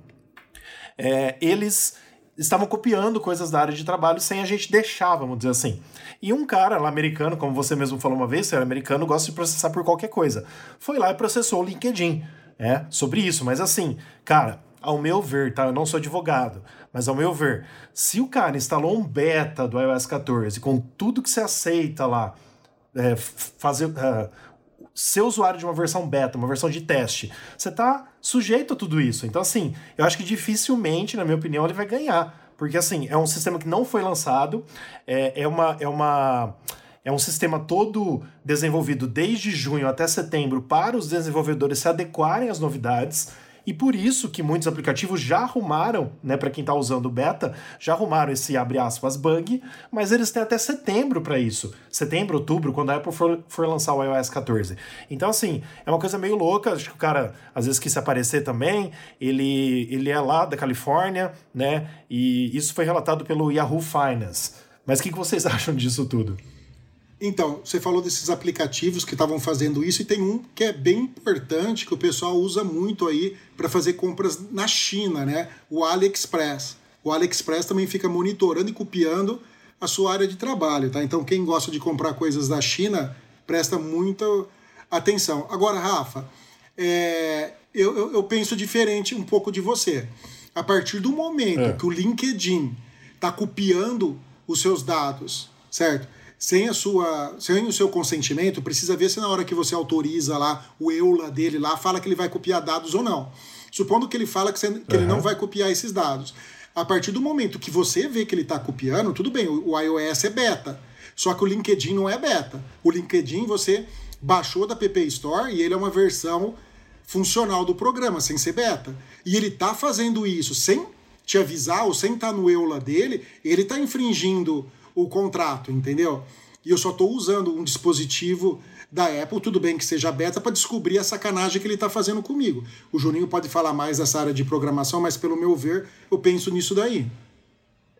[SPEAKER 1] é, eles estavam copiando coisas da área de trabalho sem a gente deixar, vamos dizer assim. E um cara lá americano, como você mesmo falou uma vez, ser americano gosta de processar por qualquer coisa. Foi lá e processou o LinkedIn, é, sobre isso. Mas assim, cara, ao meu ver, tá? Eu não sou advogado, mas ao meu ver, se o cara instalou um beta do iOS 14 com tudo que você aceita lá, é, fazer, uh, ser usuário de uma versão beta, uma versão de teste, você está sujeito a tudo isso. Então, assim, eu acho que dificilmente, na minha opinião, ele vai ganhar. Porque, assim, é um sistema que não foi lançado, é, é uma. É uma é um sistema todo desenvolvido desde junho até setembro para os desenvolvedores se adequarem às novidades. E por isso que muitos aplicativos já arrumaram, né, para quem está usando o beta, já arrumaram esse abre aspas bug, mas eles têm até setembro para isso. Setembro, outubro, quando a Apple for, for lançar o iOS 14. Então, assim, é uma coisa meio louca. Acho que o cara às vezes quis se aparecer também. Ele, ele é lá da Califórnia, né? E isso foi relatado pelo Yahoo Finance. Mas o que, que vocês acham disso tudo?
[SPEAKER 2] Então, você falou desses aplicativos que estavam fazendo isso e tem um que é bem importante que o pessoal usa muito aí para fazer compras na China, né? O AliExpress. O AliExpress também fica monitorando e copiando a sua área de trabalho, tá? Então, quem gosta de comprar coisas da China, presta muita atenção. Agora, Rafa, é, eu, eu, eu, penso diferente um pouco de você. A partir do momento é. que o LinkedIn está copiando os seus dados, certo? Sem a sua, sem o seu consentimento, precisa ver se na hora que você autoriza lá o EULA dele lá, fala que ele vai copiar dados ou não. Supondo que ele fala que, você, que uhum. ele não vai copiar esses dados. A partir do momento que você vê que ele está copiando, tudo bem, o, iOS é beta. Só que o LinkedIn não é beta. O LinkedIn você baixou da App Store e ele é uma versão funcional do programa, sem ser beta. E ele está fazendo isso sem te avisar ou sem estar tá no EULA dele, ele está infringindo o contrato, entendeu? E eu só estou usando um dispositivo da Apple, tudo bem que seja beta, para descobrir a sacanagem que ele está fazendo comigo. O Juninho pode falar mais dessa área de programação, mas pelo meu ver, eu penso nisso daí.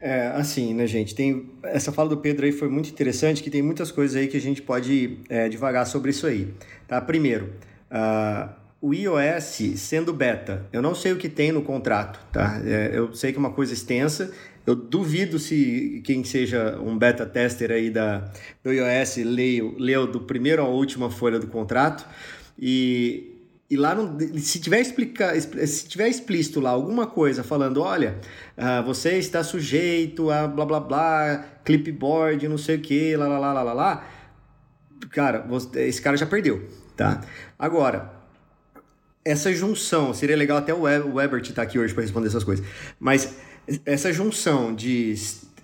[SPEAKER 3] É, assim, né, gente? Tem essa fala do Pedro aí foi muito interessante, que tem muitas coisas aí que a gente pode é, devagar sobre isso aí. Tá? Primeiro, uh, o iOS sendo beta, eu não sei o que tem no contrato, tá? É, eu sei que é uma coisa extensa eu duvido se quem seja um beta tester aí da, do iOS leu, leu do primeiro à última folha do contrato. E, e lá no, se tiver explicar se tiver explícito lá alguma coisa falando olha uh, você está sujeito a blá blá blá clipboard não sei o que lá lá lá lá lá, cara esse cara já perdeu tá? Agora essa junção seria legal até o Webert estar tá aqui hoje para responder essas coisas mas essa junção de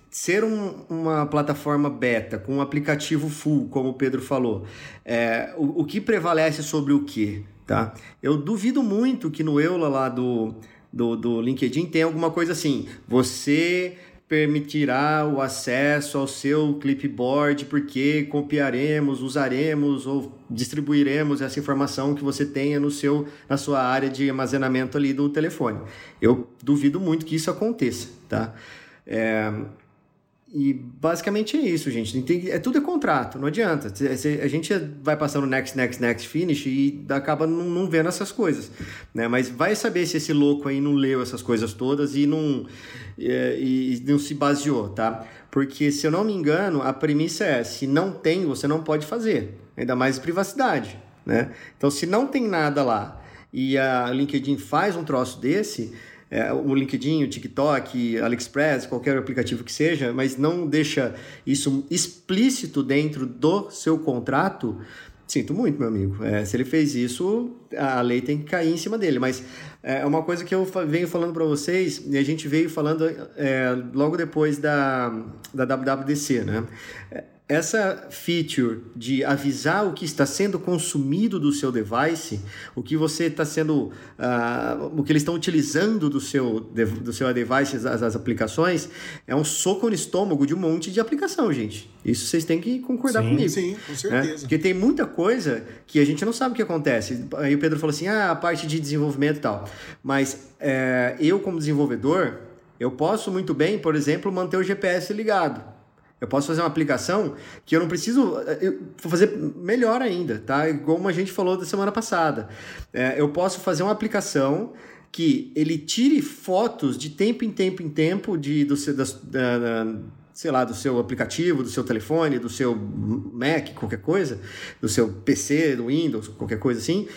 [SPEAKER 3] ser um, uma plataforma beta com um aplicativo full, como o Pedro falou, é, o, o que prevalece sobre o que? Tá? Eu duvido muito que no Eula lá do, do, do LinkedIn tenha alguma coisa assim. Você permitirá o acesso ao seu clipboard porque copiaremos, usaremos ou distribuiremos essa informação que você tenha no seu na sua área de armazenamento ali do telefone. Eu duvido muito que isso aconteça, tá? É, e basicamente é isso, gente. Tem, é tudo é contrato, não adianta. A gente vai passando next, next, next, finish e acaba não, não vendo essas coisas. Né? Mas vai saber se esse louco aí não leu essas coisas todas e não, e, e não se baseou, tá? Porque, se eu não me engano, a premissa é: se não tem, você não pode fazer. Ainda mais privacidade, né? Então, se não tem nada lá e a LinkedIn faz um troço desse é, o LinkedIn, o TikTok, AliExpress, qualquer aplicativo que seja, mas não deixa isso explícito dentro do seu contrato, sinto muito, meu amigo. É, se ele fez isso, a lei tem que cair em cima dele. Mas é uma coisa que eu venho falando para vocês, e a gente veio falando é, logo depois da, da WWDC, né? Essa feature de avisar o que está sendo consumido do seu device, o que você está sendo, uh, o que eles estão utilizando do seu, do seu device, as, as, aplicações, é um soco no estômago de um monte de aplicação, gente. Isso vocês têm que concordar
[SPEAKER 2] sim,
[SPEAKER 3] comigo.
[SPEAKER 2] Sim, com né? certeza. Né?
[SPEAKER 3] Porque tem muita coisa que a gente não sabe o que acontece. Aí o Pedro falou assim, ah, a parte de desenvolvimento e tal. Mas é, eu, como desenvolvedor, eu posso muito bem, por exemplo, manter o GPS ligado. Eu posso fazer uma aplicação que eu não preciso. Eu vou fazer melhor ainda, tá? Como a gente falou da semana passada. É, eu posso fazer uma aplicação que ele tire fotos de tempo em tempo em tempo de, do, da, da, sei lá, do seu aplicativo, do seu telefone, do seu Mac, qualquer coisa, do seu PC, do Windows, qualquer coisa assim,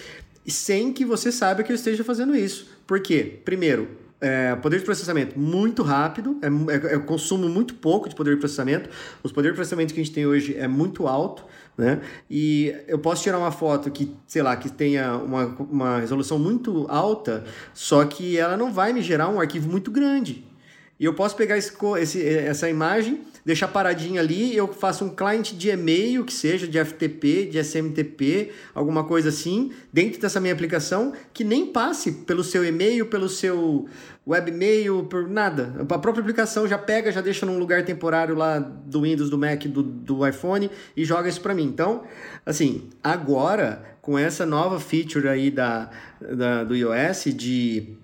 [SPEAKER 3] sem que você saiba que eu esteja fazendo isso. Por quê? Primeiro, é, poder de processamento muito rápido, é, é, consumo muito pouco de poder de processamento. Os poderes de processamento que a gente tem hoje é muito alto, né? E eu posso tirar uma foto que, sei lá, que tenha uma, uma resolução muito alta, só que ela não vai me gerar um arquivo muito grande. E eu posso pegar esse, esse, essa imagem, deixar paradinha ali, eu faço um client de e-mail, que seja de FTP, de SMTP, alguma coisa assim, dentro dessa minha aplicação, que nem passe pelo seu e-mail, pelo seu webmail, por nada. A própria aplicação já pega, já deixa num lugar temporário lá do Windows, do Mac, do, do iPhone e joga isso para mim. Então, assim, agora, com essa nova feature aí da, da do iOS de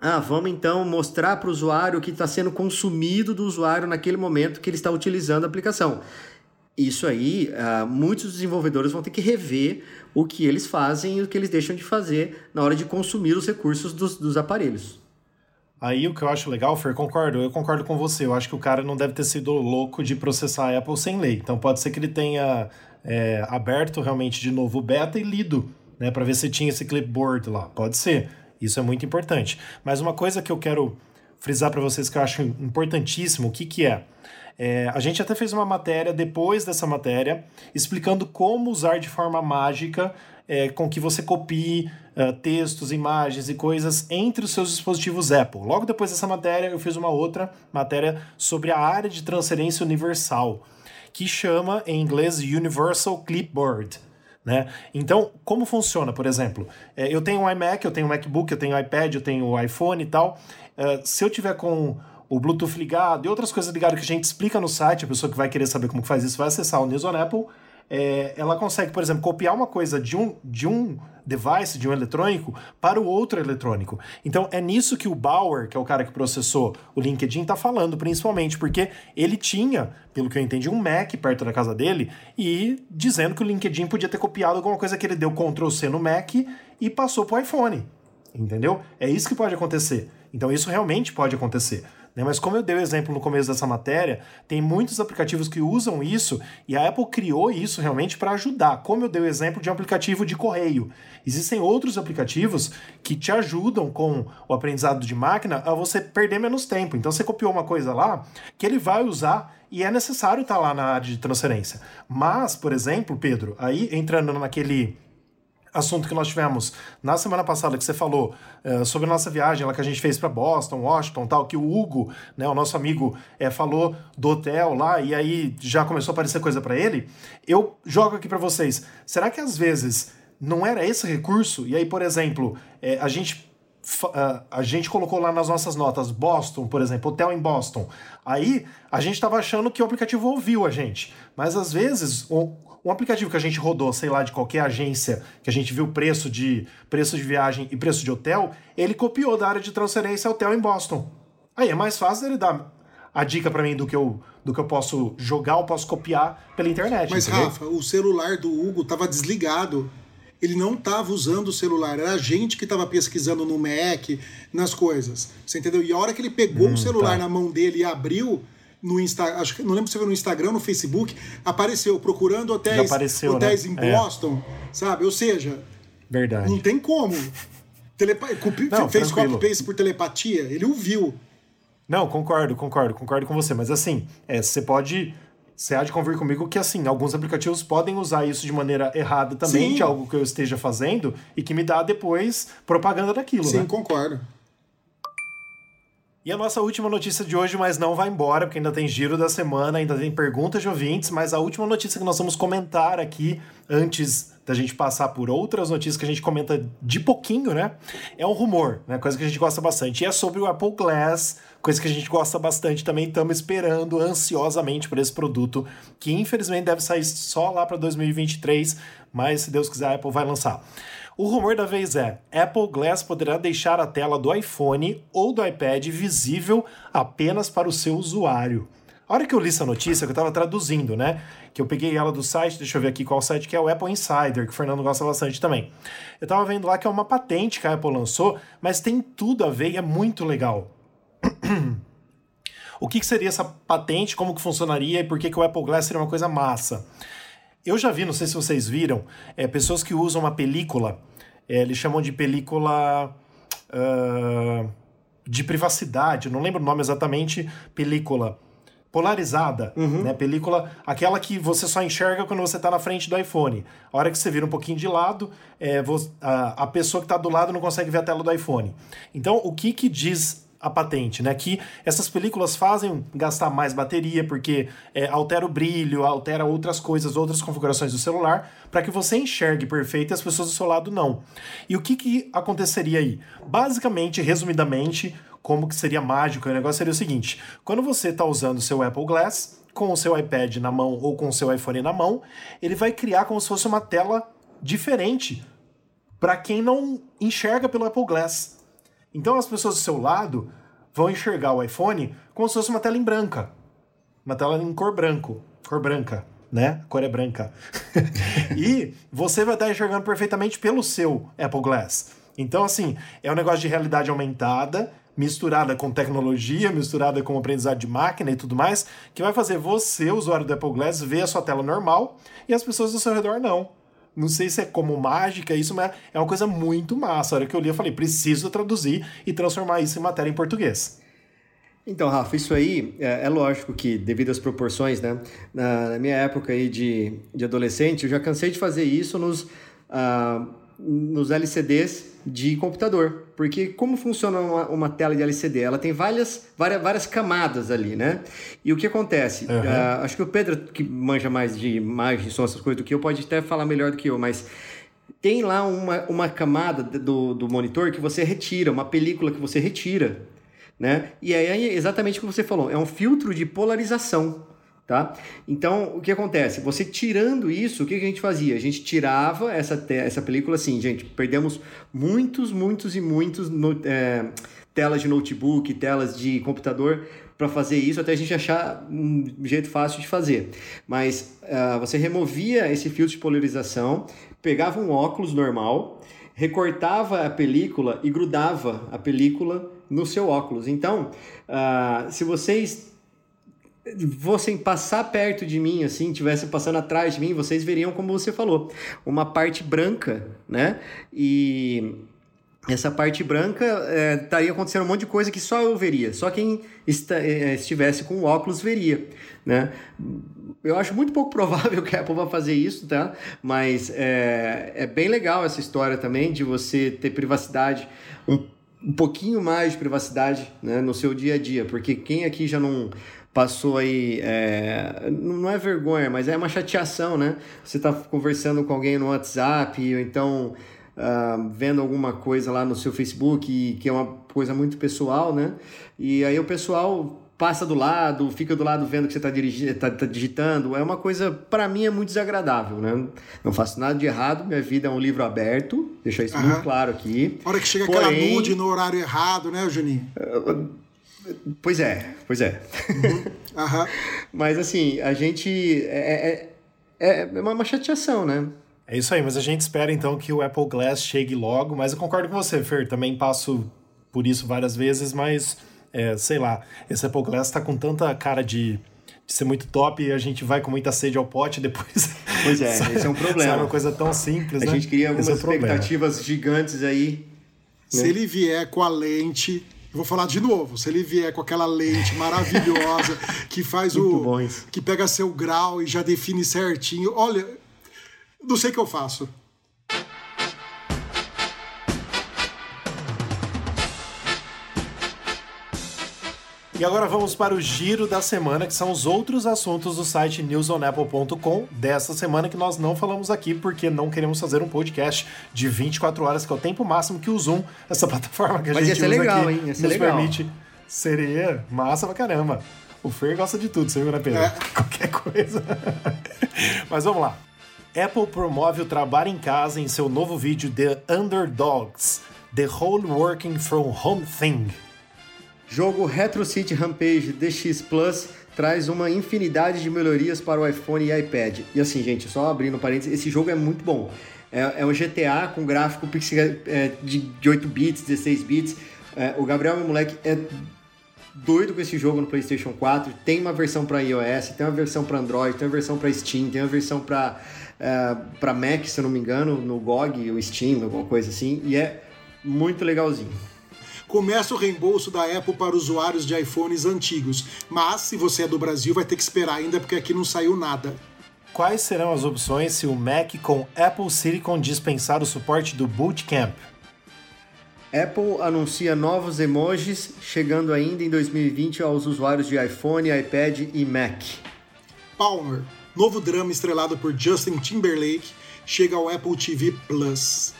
[SPEAKER 3] ah, vamos então mostrar para o usuário o que está sendo consumido do usuário naquele momento que ele está utilizando a aplicação. Isso aí, uh, muitos desenvolvedores vão ter que rever o que eles fazem e o que eles deixam de fazer na hora de consumir os recursos dos, dos aparelhos.
[SPEAKER 1] Aí o que eu acho legal, Fer, concordo, eu concordo com você. Eu acho que o cara não deve ter sido louco de processar a Apple sem lei. Então pode ser que ele tenha é, aberto realmente de novo o beta e lido, né, para ver se tinha esse clipboard lá. Pode ser. Isso é muito importante. Mas uma coisa que eu quero frisar para vocês que eu acho importantíssimo, o que, que é? é? A gente até fez uma matéria depois dessa matéria explicando como usar de forma mágica é, com que você copie uh, textos, imagens e coisas entre os seus dispositivos Apple. Logo depois dessa matéria, eu fiz uma outra matéria sobre a área de transferência universal, que chama em inglês Universal Clipboard. Né? Então, como funciona, por exemplo? É, eu tenho um iMac, eu tenho um MacBook, eu tenho um iPad, eu tenho um iPhone e tal. Uh, se eu tiver com o Bluetooth ligado e outras coisas ligadas que a gente explica no site, a pessoa que vai querer saber como faz isso vai acessar o News on Apple é, ela consegue, por exemplo, copiar uma coisa de um, de um device, de um eletrônico, para o outro eletrônico. Então é nisso que o Bauer, que é o cara que processou o LinkedIn, está falando, principalmente, porque ele tinha, pelo que eu entendi, um Mac perto da casa dele e dizendo que o LinkedIn podia ter copiado alguma coisa que ele deu Ctrl C no Mac e passou para o iPhone. Entendeu? É isso que pode acontecer. Então isso realmente pode acontecer. Né? Mas como eu dei o exemplo no começo dessa matéria, tem muitos aplicativos que usam isso e a Apple criou isso realmente para ajudar. Como eu dei o exemplo de um aplicativo de correio. Existem outros aplicativos que te ajudam com o aprendizado de máquina a você perder menos tempo. Então você copiou uma coisa lá que ele vai usar e é necessário estar tá lá na área de transferência. Mas, por exemplo, Pedro, aí entrando naquele assunto que nós tivemos na semana passada que você falou uh, sobre a nossa viagem lá que a gente fez para Boston, Washington, tal, que o Hugo, né, o nosso amigo, é, falou do hotel lá e aí já começou a aparecer coisa para ele. Eu jogo aqui para vocês. Será que às vezes não era esse recurso? E aí, por exemplo, é, a gente a gente colocou lá nas nossas notas Boston, por exemplo, hotel em Boston. Aí a gente estava achando que o aplicativo ouviu a gente, mas às vezes um aplicativo que a gente rodou, sei lá, de qualquer agência, que a gente viu preço de preço de viagem e preço de hotel, ele copiou da área de transferência hotel em Boston. Aí é mais fácil ele dar a dica para mim do que eu do que eu posso jogar ou posso copiar pela internet.
[SPEAKER 2] Mas entendeu? Rafa, o celular do Hugo estava desligado. Ele não estava usando o celular, era a gente que estava pesquisando no Mac, nas coisas. Você entendeu? E a hora que ele pegou hum, o celular tá. na mão dele e abriu, no Instagram, acho que não lembro se foi no Instagram, no Facebook, apareceu procurando hotéis, apareceu, hotéis né? em é. Boston, é. sabe? Ou seja,
[SPEAKER 1] verdade.
[SPEAKER 2] Não tem como. Telepa não, fez copy-paste por telepatia, ele ouviu.
[SPEAKER 1] Não, concordo, concordo, concordo com você, mas assim, é, você pode você há de convir comigo que, assim, alguns aplicativos podem usar isso de maneira errada também, Sim. de algo que eu esteja fazendo, e que me dá depois propaganda daquilo,
[SPEAKER 2] Sim,
[SPEAKER 1] né?
[SPEAKER 2] concordo.
[SPEAKER 1] E a nossa última notícia de hoje, mas não vai embora, porque ainda tem giro da semana, ainda tem perguntas de ouvintes, mas a última notícia que nós vamos comentar aqui, antes da gente passar por outras notícias que a gente comenta de pouquinho, né? É um rumor, né? Coisa que a gente gosta bastante. E é sobre o Apple Glass, coisa que a gente gosta bastante também. Estamos esperando ansiosamente por esse produto, que infelizmente deve sair só lá para 2023, mas se Deus quiser, a Apple vai lançar. O rumor da vez é: Apple Glass poderá deixar a tela do iPhone ou do iPad visível apenas para o seu usuário. A hora que eu li essa notícia, que eu estava traduzindo, né? Que eu peguei ela do site, deixa eu ver aqui qual site que é, o Apple Insider, que o Fernando gosta bastante também. Eu estava vendo lá que é uma patente que a Apple lançou, mas tem tudo a ver e é muito legal. o que, que, seria essa patente, como que funcionaria e por que, que o Apple Glass seria uma coisa massa? Eu já vi, não sei se vocês viram, é, pessoas que usam uma película, é, eles chamam de película uh, de privacidade, não lembro o nome exatamente, película polarizada, uhum. né? Película, aquela que você só enxerga quando você está na frente do iPhone. A hora que você vira um pouquinho de lado, é, a, a pessoa que está do lado não consegue ver a tela do iPhone. Então, o que que diz a patente, né? Que essas películas fazem gastar mais bateria porque é, altera o brilho, altera outras coisas, outras configurações do celular, para que você enxergue perfeito e as pessoas do seu lado não. E o que, que aconteceria aí? Basicamente, resumidamente, como que seria mágico, o negócio seria o seguinte: quando você está usando o seu Apple Glass com o seu iPad na mão ou com o seu iPhone na mão, ele vai criar como se fosse uma tela diferente para quem não enxerga pelo Apple Glass. Então as pessoas do seu lado vão enxergar o iPhone como se fosse uma tela em branca. Uma tela em cor branco, cor branca, né? A cor é branca. e você vai estar enxergando perfeitamente pelo seu Apple Glass. Então, assim, é um negócio de realidade aumentada, misturada com tecnologia, misturada com aprendizado de máquina e tudo mais, que vai fazer você, usuário do Apple Glass, ver a sua tela normal e as pessoas do seu redor não. Não sei se é como mágica isso, mas é uma coisa muito massa. A hora que eu li, eu falei, preciso traduzir e transformar isso em matéria em português.
[SPEAKER 3] Então, Rafa, isso aí é, é lógico que, devido às proporções, né? Na, na, minha época aí de, de adolescente, eu já cansei de fazer isso nos, uh, nos LCDs de computador. Porque como funciona uma, uma, tela de LCD? Ela tem várias, várias, várias camadas ali, né? E o que acontece? Uhum. Uh, acho que o Pedro, que manja mais de imagem, som, essas coisas do que eu, pode até falar melhor do que eu, mas tem lá uma, uma camada do, do monitor que você retira, uma película que você retira, né? E aí é exatamente o que você falou, é um filtro de polarização. Tá? Então, o que acontece? Você tirando isso, o que a gente fazia? A gente tirava essa, essa película assim, gente, perdemos muitos, muitos e muitos no, é, telas de notebook, telas de computador para fazer isso, até a gente achar um jeito fácil de fazer. Mas uh, você removia esse filtro de polarização, pegava um óculos normal, recortava a película e grudava a película no seu óculos. Então, uh, se vocês fossem passar perto de mim, assim, tivessem passando atrás de mim, vocês veriam, como você falou, uma parte branca, né? E essa parte branca é, estaria acontecendo um monte de coisa que só eu veria, só quem é, estivesse com óculos veria, né? eu acho muito pouco provável que a Apple vá fazer isso, tá? Mas é, é bem legal essa história também de você ter privacidade, um, um pouquinho mais de privacidade né, no seu dia a dia, porque quem aqui já não passou aí, é, não é vergonha, mas é uma chateação, né? Você tá conversando com alguém no WhatsApp, ou então uh, vendo alguma coisa lá no seu Facebook, que é uma coisa muito pessoal, né? E aí o pessoal passa do lado, fica do lado vendo que você está tá, tá digitando. É uma coisa, para mim, é muito desagradável, né? Não faço nada de errado, minha vida é um livro aberto, deixar isso muito claro aqui.
[SPEAKER 2] A hora que chega Porém, aquela nude no horário errado, né, Juninho?
[SPEAKER 3] Pois é, pois é. Uhum. Mas assim, a gente. É, é, é uma chateação, né?
[SPEAKER 1] É isso aí, mas a gente espera então que o Apple Glass chegue logo. Mas eu concordo com você, Fer, também passo por isso várias vezes, mas é, sei lá, esse Apple Glass tá com tanta cara de, de ser muito top e a gente vai com muita sede ao pote depois.
[SPEAKER 3] Pois é, esse é um problema. É
[SPEAKER 1] uma coisa tão simples,
[SPEAKER 3] a
[SPEAKER 1] né?
[SPEAKER 3] gente cria algumas é expectativas gigantes aí.
[SPEAKER 2] Se né? ele vier com a lente vou falar de novo, se ele vier com aquela lente maravilhosa que faz o. que pega seu grau e já define certinho. Olha, não sei o que eu faço.
[SPEAKER 1] E agora vamos para o giro da semana, que são os outros assuntos do site newsonapple.com dessa semana que nós não falamos aqui porque não queremos fazer um podcast de 24 horas, que é o tempo máximo que o Zoom, essa plataforma que a
[SPEAKER 3] Mas
[SPEAKER 1] gente usa
[SPEAKER 3] legal,
[SPEAKER 1] aqui,
[SPEAKER 3] hein?
[SPEAKER 1] nos
[SPEAKER 3] legal.
[SPEAKER 1] permite. Seria massa pra caramba. O Fer gosta de tudo, você viu, né, Pedro? É. Qualquer coisa. Mas vamos lá. Apple promove o trabalho em casa em seu novo vídeo The Underdogs, The Whole Working From Home Thing.
[SPEAKER 3] Jogo Retro City Rampage DX Plus traz uma infinidade de melhorias para o iPhone e iPad. E assim, gente, só abrindo parênteses, esse jogo é muito bom. É, é um GTA com gráfico é, de, de 8 bits, 16 bits. É, o Gabriel, meu moleque, é doido com esse jogo no PlayStation 4. Tem uma versão para iOS, tem uma versão para Android, tem uma versão para Steam, tem uma versão para é, para Mac, se eu não me engano, no GOG ou Steam, alguma coisa assim. E é muito legalzinho
[SPEAKER 2] começa o reembolso da Apple para usuários de iPhones antigos. Mas, se você é do Brasil, vai ter que esperar ainda porque aqui não saiu nada.
[SPEAKER 1] Quais serão as opções se o Mac com Apple Silicon dispensar o suporte do Bootcamp?
[SPEAKER 3] Apple anuncia novos emojis, chegando ainda em 2020 aos usuários de iPhone, iPad e Mac.
[SPEAKER 2] Palmer, novo drama estrelado por Justin Timberlake, chega ao Apple TV Plus.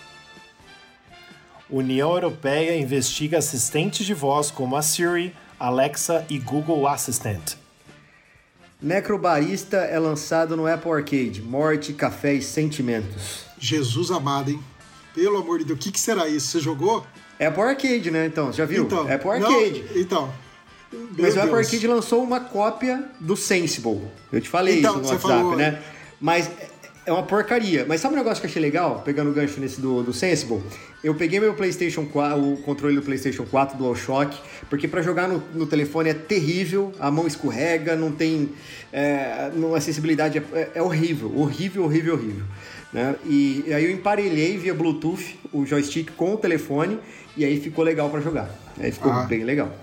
[SPEAKER 1] União Europeia investiga assistentes de voz como a Siri, Alexa e Google Assistant.
[SPEAKER 3] Necrobarista é lançado no Apple Arcade. Morte, café e sentimentos.
[SPEAKER 2] Jesus amado, hein? Pelo amor de Deus, o que, que será isso? Você jogou?
[SPEAKER 3] Apple Arcade, né? Então, já viu?
[SPEAKER 2] Então,
[SPEAKER 3] Apple Arcade.
[SPEAKER 2] Não, então.
[SPEAKER 3] Mas o Apple Arcade lançou uma cópia do Sensible. Eu te falei então, isso no WhatsApp, falou... né? Mas é uma porcaria. Mas sabe um negócio que eu achei legal? Pegando o gancho nesse do, do Sensible. Eu peguei meu PlayStation 4, o controle do PlayStation 4 DualShock, porque para jogar no, no, telefone é terrível, a mão escorrega, não tem. É, não, a acessibilidade é, é, horrível, horrível, horrível, horrível. Né? E, e aí eu emparelhei via Bluetooth o joystick com o telefone e aí ficou legal para jogar. Aí ficou ah. bem legal.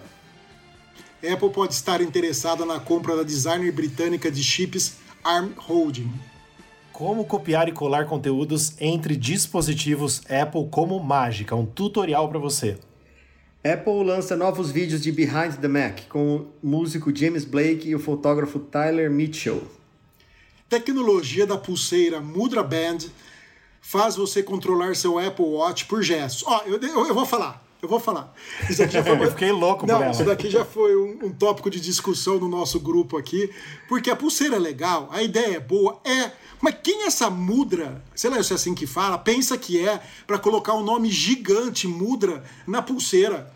[SPEAKER 2] Apple pode estar interessada na compra da designer britânica de chips ARM Holding.
[SPEAKER 1] Como copiar e colar conteúdos entre dispositivos Apple como mágica, um tutorial para você.
[SPEAKER 3] Apple lança novos vídeos de Behind the Mac com o músico James Blake e o fotógrafo Tyler Mitchell.
[SPEAKER 2] Tecnologia da pulseira Mudra Band faz você controlar seu Apple Watch por gestos. Ó, eu, eu, eu vou falar. Eu vou falar.
[SPEAKER 1] Isso aqui já foi... eu fiquei louco
[SPEAKER 2] Não, isso daqui já foi um, um, tópico de discussão no nosso grupo aqui, porque a pulseira é legal, a ideia é boa, é mas quem é essa mudra, sei lá se é assim que fala, pensa que é para colocar um nome gigante, mudra, na pulseira?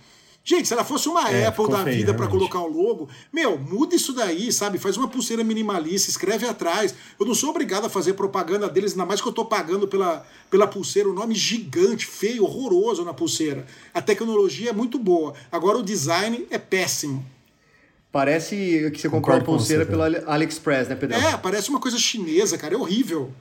[SPEAKER 2] Gente, se ela fosse uma é, Apple da feio, vida para colocar o logo, meu, muda isso daí, sabe? Faz uma pulseira minimalista, escreve atrás. Eu não sou obrigado a fazer propaganda deles, ainda mais que eu tô pagando pela, pela pulseira, o um nome gigante, feio, horroroso na pulseira. A tecnologia é muito boa, agora o design é péssimo.
[SPEAKER 3] Parece que você comprou a pulseira pela AliExpress, né, Pedro?
[SPEAKER 2] É, parece uma coisa chinesa, cara, é horrível.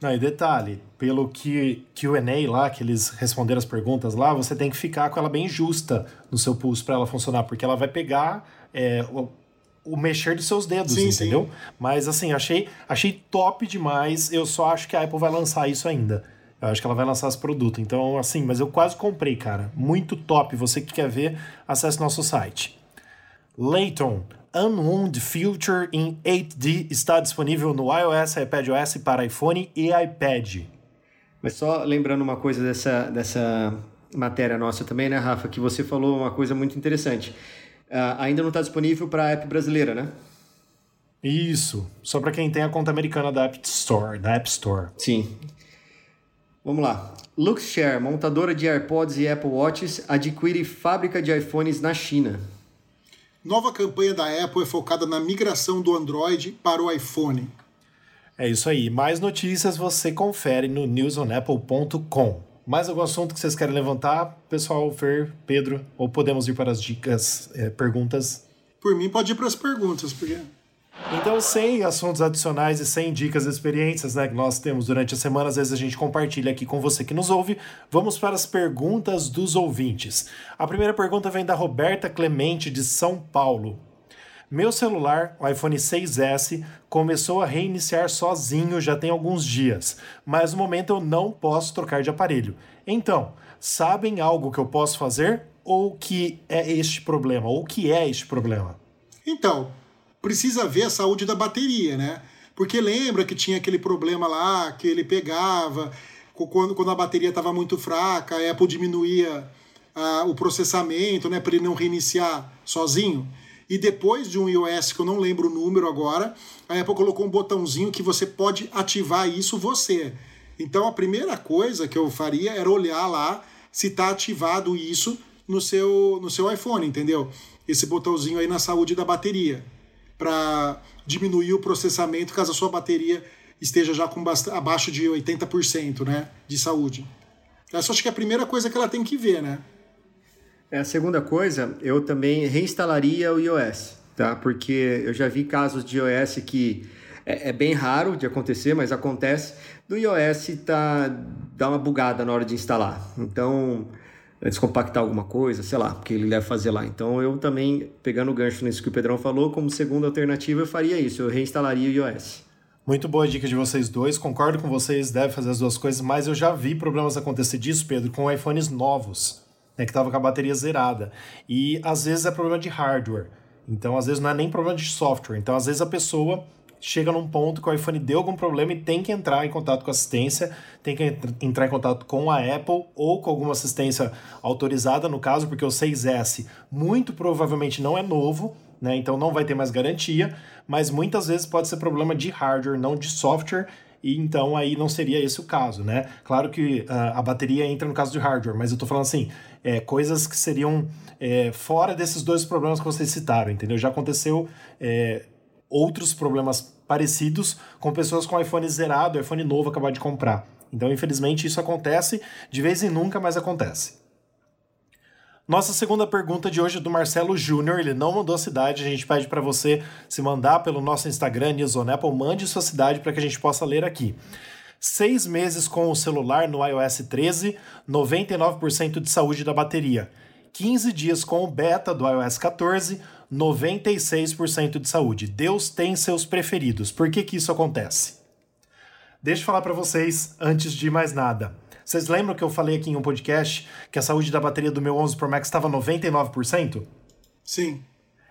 [SPEAKER 1] Não, e detalhe, pelo que Q&A lá, que eles responderam as perguntas lá, você tem que ficar com ela bem justa no seu pulso para ela funcionar, porque ela vai pegar é, o, o mexer dos seus dedos,
[SPEAKER 2] Sim,
[SPEAKER 1] entendeu?
[SPEAKER 2] sim.
[SPEAKER 1] Mas assim, achei, achei top demais. Eu só acho que a Apple vai lançar isso ainda. Eu acho que ela vai lançar esse produto. Então, assim, mas eu quase comprei, cara. Muito top. Você que quer ver, acesse nosso site. Layton, Unwound Future in 8D está disponível no iOS, iPadOS para iPhone e iPad.
[SPEAKER 3] Mas só lembrando uma coisa dessa, dessa matéria nossa também, né, Rafa? Que você falou uma coisa muito interessante. Ah, ainda não está disponível para a app brasileira, né?
[SPEAKER 1] Isso, só para quem tem a conta americana da App Store, da App Store.
[SPEAKER 3] Sim. Vamos lá. Luxshare, montadora de AirPods e Apple Watches, adquire fábrica de iPhones na China.
[SPEAKER 2] Nova campanha da Apple é focada na migração do Android para o iPhone.
[SPEAKER 1] É isso aí. Mais notícias você confere no newsonapple.com. Mais algum assunto que vocês querem levantar, pessoal, Fer, Pedro? Ou podemos ir para as dicas, é, perguntas?
[SPEAKER 2] Por mim, pode ir para as perguntas, porque.
[SPEAKER 1] Então, sem assuntos adicionais e sem dicas e experiências né, que nós temos durante a semana, às vezes a gente compartilha aqui com você que nos ouve, vamos para as perguntas dos ouvintes. A primeira pergunta vem da Roberta Clemente, de São Paulo. Meu celular, o iPhone 6S, começou a reiniciar sozinho já tem alguns dias, mas no momento eu não posso trocar de aparelho. Então, sabem algo que eu posso fazer ou que é este problema? Ou que é este problema?
[SPEAKER 2] Então, precisa ver a saúde da bateria, né? Porque lembra que tinha aquele problema lá que ele pegava quando, quando a bateria estava muito fraca, a Apple diminuía o processamento, né, para ele não reiniciar sozinho. E depois de um iOS que eu não lembro o número agora, a Apple colocou um botãozinho que você pode ativar isso você. Então a primeira coisa que eu faria era olhar lá se está ativado isso no seu, no seu iPhone, entendeu? Esse botãozinho aí na saúde da bateria para diminuir o processamento caso a sua bateria esteja já com abaixo de 80% né, de saúde. Essa acho que é a primeira coisa que ela tem que ver, né?
[SPEAKER 3] É, a segunda coisa, eu também reinstalaria o iOS, tá? Porque eu já vi casos de iOS que é, é bem raro de acontecer, mas acontece, do iOS tá, dá uma bugada na hora de instalar. Então, descompactar alguma coisa, sei lá, porque ele deve fazer lá. Então eu também, pegando o gancho nisso que o Pedrão falou, como segunda alternativa eu faria isso, eu reinstalaria o iOS.
[SPEAKER 1] Muito boa dica de vocês dois, concordo com vocês, deve fazer as duas coisas, mas eu já vi problemas acontecer disso, Pedro, com iPhones novos, né, que tava com a bateria zerada. E às vezes é problema de hardware. Então, às vezes não é nem problema de software. Então, às vezes a pessoa chega num ponto que o iPhone deu algum problema e tem que entrar em contato com assistência, tem que entrar em contato com a Apple ou com alguma assistência autorizada, no caso, porque o 6S muito provavelmente não é novo, né? Então não vai ter mais garantia, mas muitas vezes pode ser problema de hardware, não de software. E então aí não seria esse o caso, né? Claro que uh, a bateria entra no caso de hardware, mas eu tô falando assim, é, coisas que seriam é, fora desses dois problemas que vocês citaram, entendeu? Já aconteceu é, outros problemas parecidos com pessoas com iPhone zerado, iPhone novo acabar de comprar. Então, infelizmente, isso acontece de vez em nunca, mas acontece. Nossa segunda pergunta de hoje é do Marcelo Júnior. Ele não mandou a cidade. A gente pede para você se mandar pelo nosso Instagram, Apple, mande sua cidade para que a gente possa ler aqui. Seis meses com o celular no iOS 13, 99% de saúde da bateria. 15 dias com o beta do iOS 14, 96% de saúde. Deus tem seus preferidos. Por que, que isso acontece? Deixa eu falar para vocês antes de mais nada. Vocês lembram que eu falei aqui em um podcast que a saúde da bateria do meu 11 Pro Max estava 99%?
[SPEAKER 2] Sim.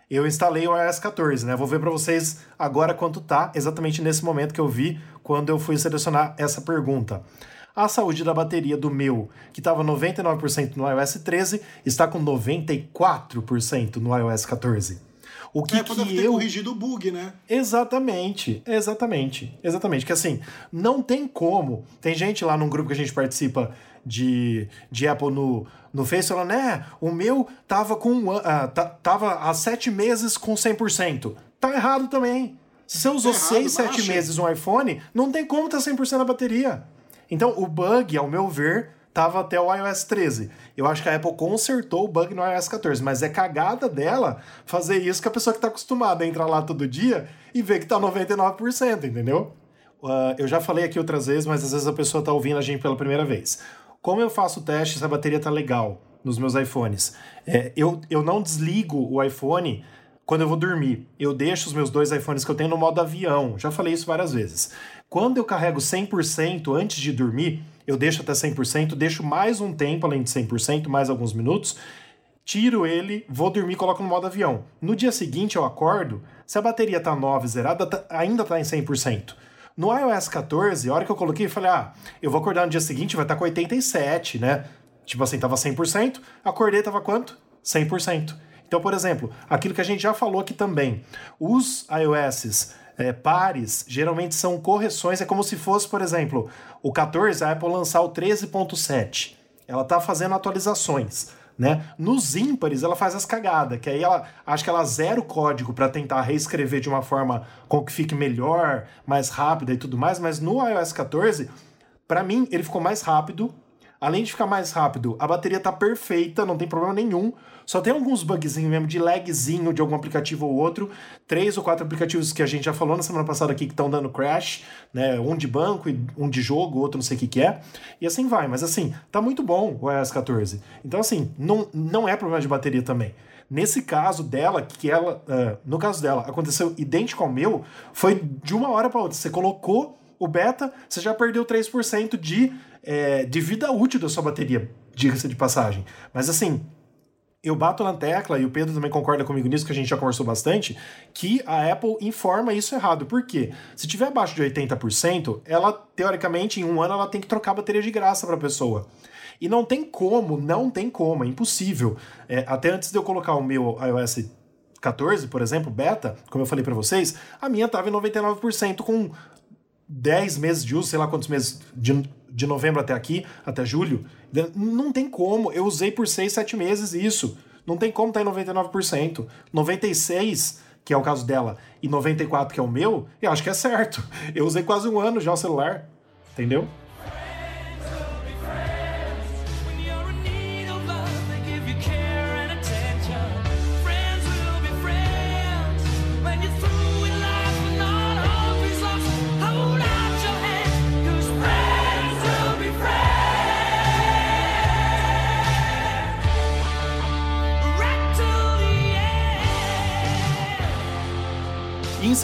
[SPEAKER 1] Eu instalei o iOS 14, né? Vou ver para vocês agora quanto tá, exatamente nesse momento que eu vi quando eu fui selecionar essa pergunta. A saúde da bateria do meu, que estava 99% no iOS 13, está com 94% no iOS 14. O que,
[SPEAKER 2] é,
[SPEAKER 1] que
[SPEAKER 2] ter
[SPEAKER 1] eu
[SPEAKER 2] corrigido o bug, né?
[SPEAKER 1] Exatamente, exatamente, exatamente. Que assim, não tem como. Tem gente lá num grupo que a gente participa de, de Apple no, no Face falando, né? O meu tava com uh, tava há sete meses com 100%. Tá errado também. Se você usou
[SPEAKER 2] tá errado,
[SPEAKER 1] seis, sete
[SPEAKER 2] meses
[SPEAKER 1] um iPhone, não tem como tá 100% a bateria. Então, o bug, ao meu ver, tava até o iOS 13. Eu acho que a Apple consertou o bug no iOS 14, mas é cagada dela fazer isso com a pessoa que tá acostumada a entrar lá todo dia e ver que tá 99%, entendeu? Uh, eu já falei aqui outras vezes, mas às vezes a pessoa tá ouvindo a gente pela primeira vez. Como eu faço o teste se a bateria tá legal nos meus iPhones? É, eu, eu não desligo o iPhone quando eu vou dormir, eu deixo os meus dois iPhones que eu tenho no modo avião. Já falei isso várias vezes. Quando eu carrego 100% antes de dormir, eu deixo até 100%, deixo mais um tempo além de 100%, mais alguns minutos, tiro ele, vou dormir, coloco no modo avião. No dia seguinte eu acordo, se a bateria tá 9 zerada, tá, ainda tá em 100%. No iOS 14, a hora que eu coloquei, eu falei: "Ah, eu vou acordar no dia seguinte, vai estar tá com 87, né?" Tipo assim, tava 100%, acordei tava quanto? 100%. Então, por exemplo, aquilo que a gente já falou aqui também, os iOS é, pares geralmente são correções, é como se fosse, por exemplo, o 14, a Apple lançar o 13.7. Ela está fazendo atualizações. Né? Nos ímpares ela faz as cagadas, que aí ela acho que ela zera o código para tentar reescrever de uma forma com que fique melhor, mais rápida e tudo mais, mas no iOS 14, para mim ele ficou mais rápido, Além de ficar mais rápido, a bateria tá perfeita, não tem problema nenhum. Só tem alguns bugzinhos mesmo de lagzinho de algum aplicativo ou outro. Três ou quatro aplicativos que a gente já falou na semana passada aqui que estão dando crash, né? Um de banco um de jogo, outro não sei o que, que é. E assim vai. Mas assim, tá muito bom o iOS 14. Então, assim, não, não é problema de bateria também. Nesse caso dela, que ela, uh, no caso dela, aconteceu idêntico ao meu, foi de uma hora para outra. Você colocou o beta, você já perdeu 3% de é, de vida útil da sua bateria, diga-se de passagem. Mas assim, eu bato na tecla, e o Pedro também concorda comigo nisso, que a gente já conversou bastante, que a Apple informa isso errado. Por quê? Se tiver abaixo de 80%, ela, teoricamente, em um ano, ela tem que trocar a bateria de graça para a pessoa. E não tem como, não tem como, é impossível. É, até antes de eu colocar o meu iOS 14, por exemplo, beta, como eu falei para vocês, a minha tava em 99% com 10 meses de uso, sei lá quantos meses de de novembro até aqui, até julho, não tem como. Eu usei por 6, 7 meses isso. Não tem como estar tá em 99%. 96%, que é o caso dela, e 94%, que é o meu, eu acho que é certo. Eu usei quase um ano já o celular. Entendeu?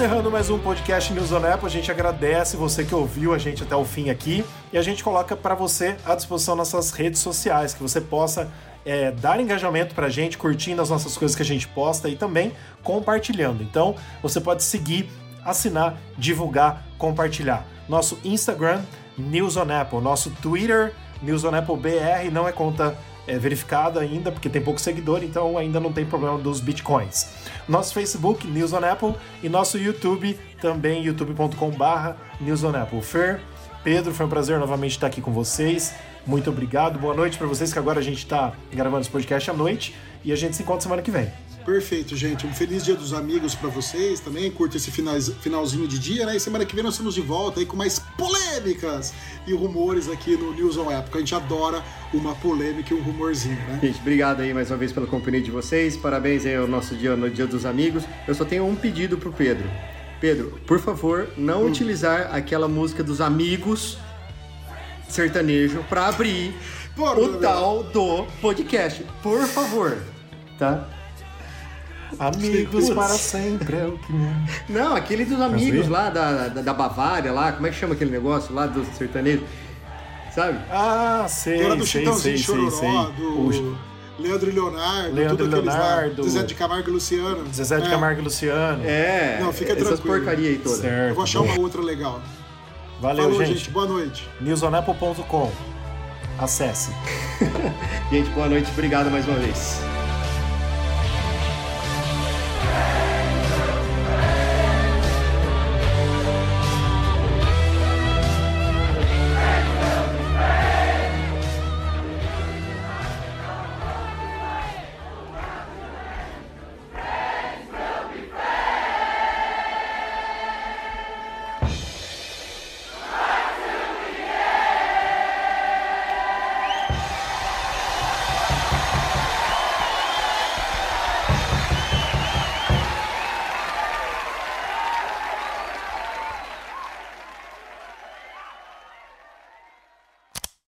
[SPEAKER 1] Encerrando mais um podcast News on Apple, a gente agradece você que ouviu a gente até o fim aqui e a gente coloca para você à disposição nossas redes sociais, que você possa é, dar engajamento para a gente, curtindo as nossas coisas que a gente posta e também compartilhando. Então você pode seguir, assinar, divulgar, compartilhar. Nosso Instagram, News on Apple, nosso Twitter, News on Apple BR, não é conta é, verificada ainda, porque tem pouco seguidor, então ainda não tem problema dos bitcoins nosso Facebook, News on Apple, e nosso YouTube, também youtube.com/barra News on Apple. Fer, Pedro, foi um prazer novamente estar aqui com vocês. Muito obrigado. Boa noite para vocês, que agora a gente está gravando esse podcast à noite e a gente se encontra semana que vem.
[SPEAKER 2] Perfeito, gente. Um feliz dia dos amigos para vocês também. Curta esse finalzinho de dia, né? E semana que vem nós estamos de volta aí com mais polêmicas e rumores aqui no News on Época. A gente adora uma polêmica e um rumorzinho, né?
[SPEAKER 3] Gente, obrigado aí mais uma vez pela companhia de vocês. Parabéns aí ao nosso dia no Dia dos Amigos. Eu só tenho um pedido pro Pedro. Pedro, por favor, não hum. utilizar aquela música dos amigos sertanejo para abrir Porra, o tal do podcast. Por favor, tá?
[SPEAKER 1] Amigos para sempre é o que
[SPEAKER 3] Não, aquele dos amigos lá da, da, da, Bavária, lá, como é que chama aquele negócio lá do sertanejo? Sabe?
[SPEAKER 1] Ah, sei, Era do sei, sei, Chororó, sei,
[SPEAKER 2] do Leandro e Leonardo,
[SPEAKER 1] Leandro tudo Leonardo,
[SPEAKER 2] lá. Zezé de Camargo e Luciano.
[SPEAKER 1] Zezé de é. Camargo e Luciano.
[SPEAKER 3] É,
[SPEAKER 2] Não, fica
[SPEAKER 3] essas
[SPEAKER 2] tranquilo.
[SPEAKER 3] porcaria aí toda.
[SPEAKER 2] Certo, Eu vou achar uma outra legal.
[SPEAKER 1] Valeu,
[SPEAKER 2] Falou,
[SPEAKER 1] gente. gente.
[SPEAKER 2] Boa noite.
[SPEAKER 1] newsonapple.com Acesse.
[SPEAKER 3] gente, boa noite. Obrigado mais uma vez.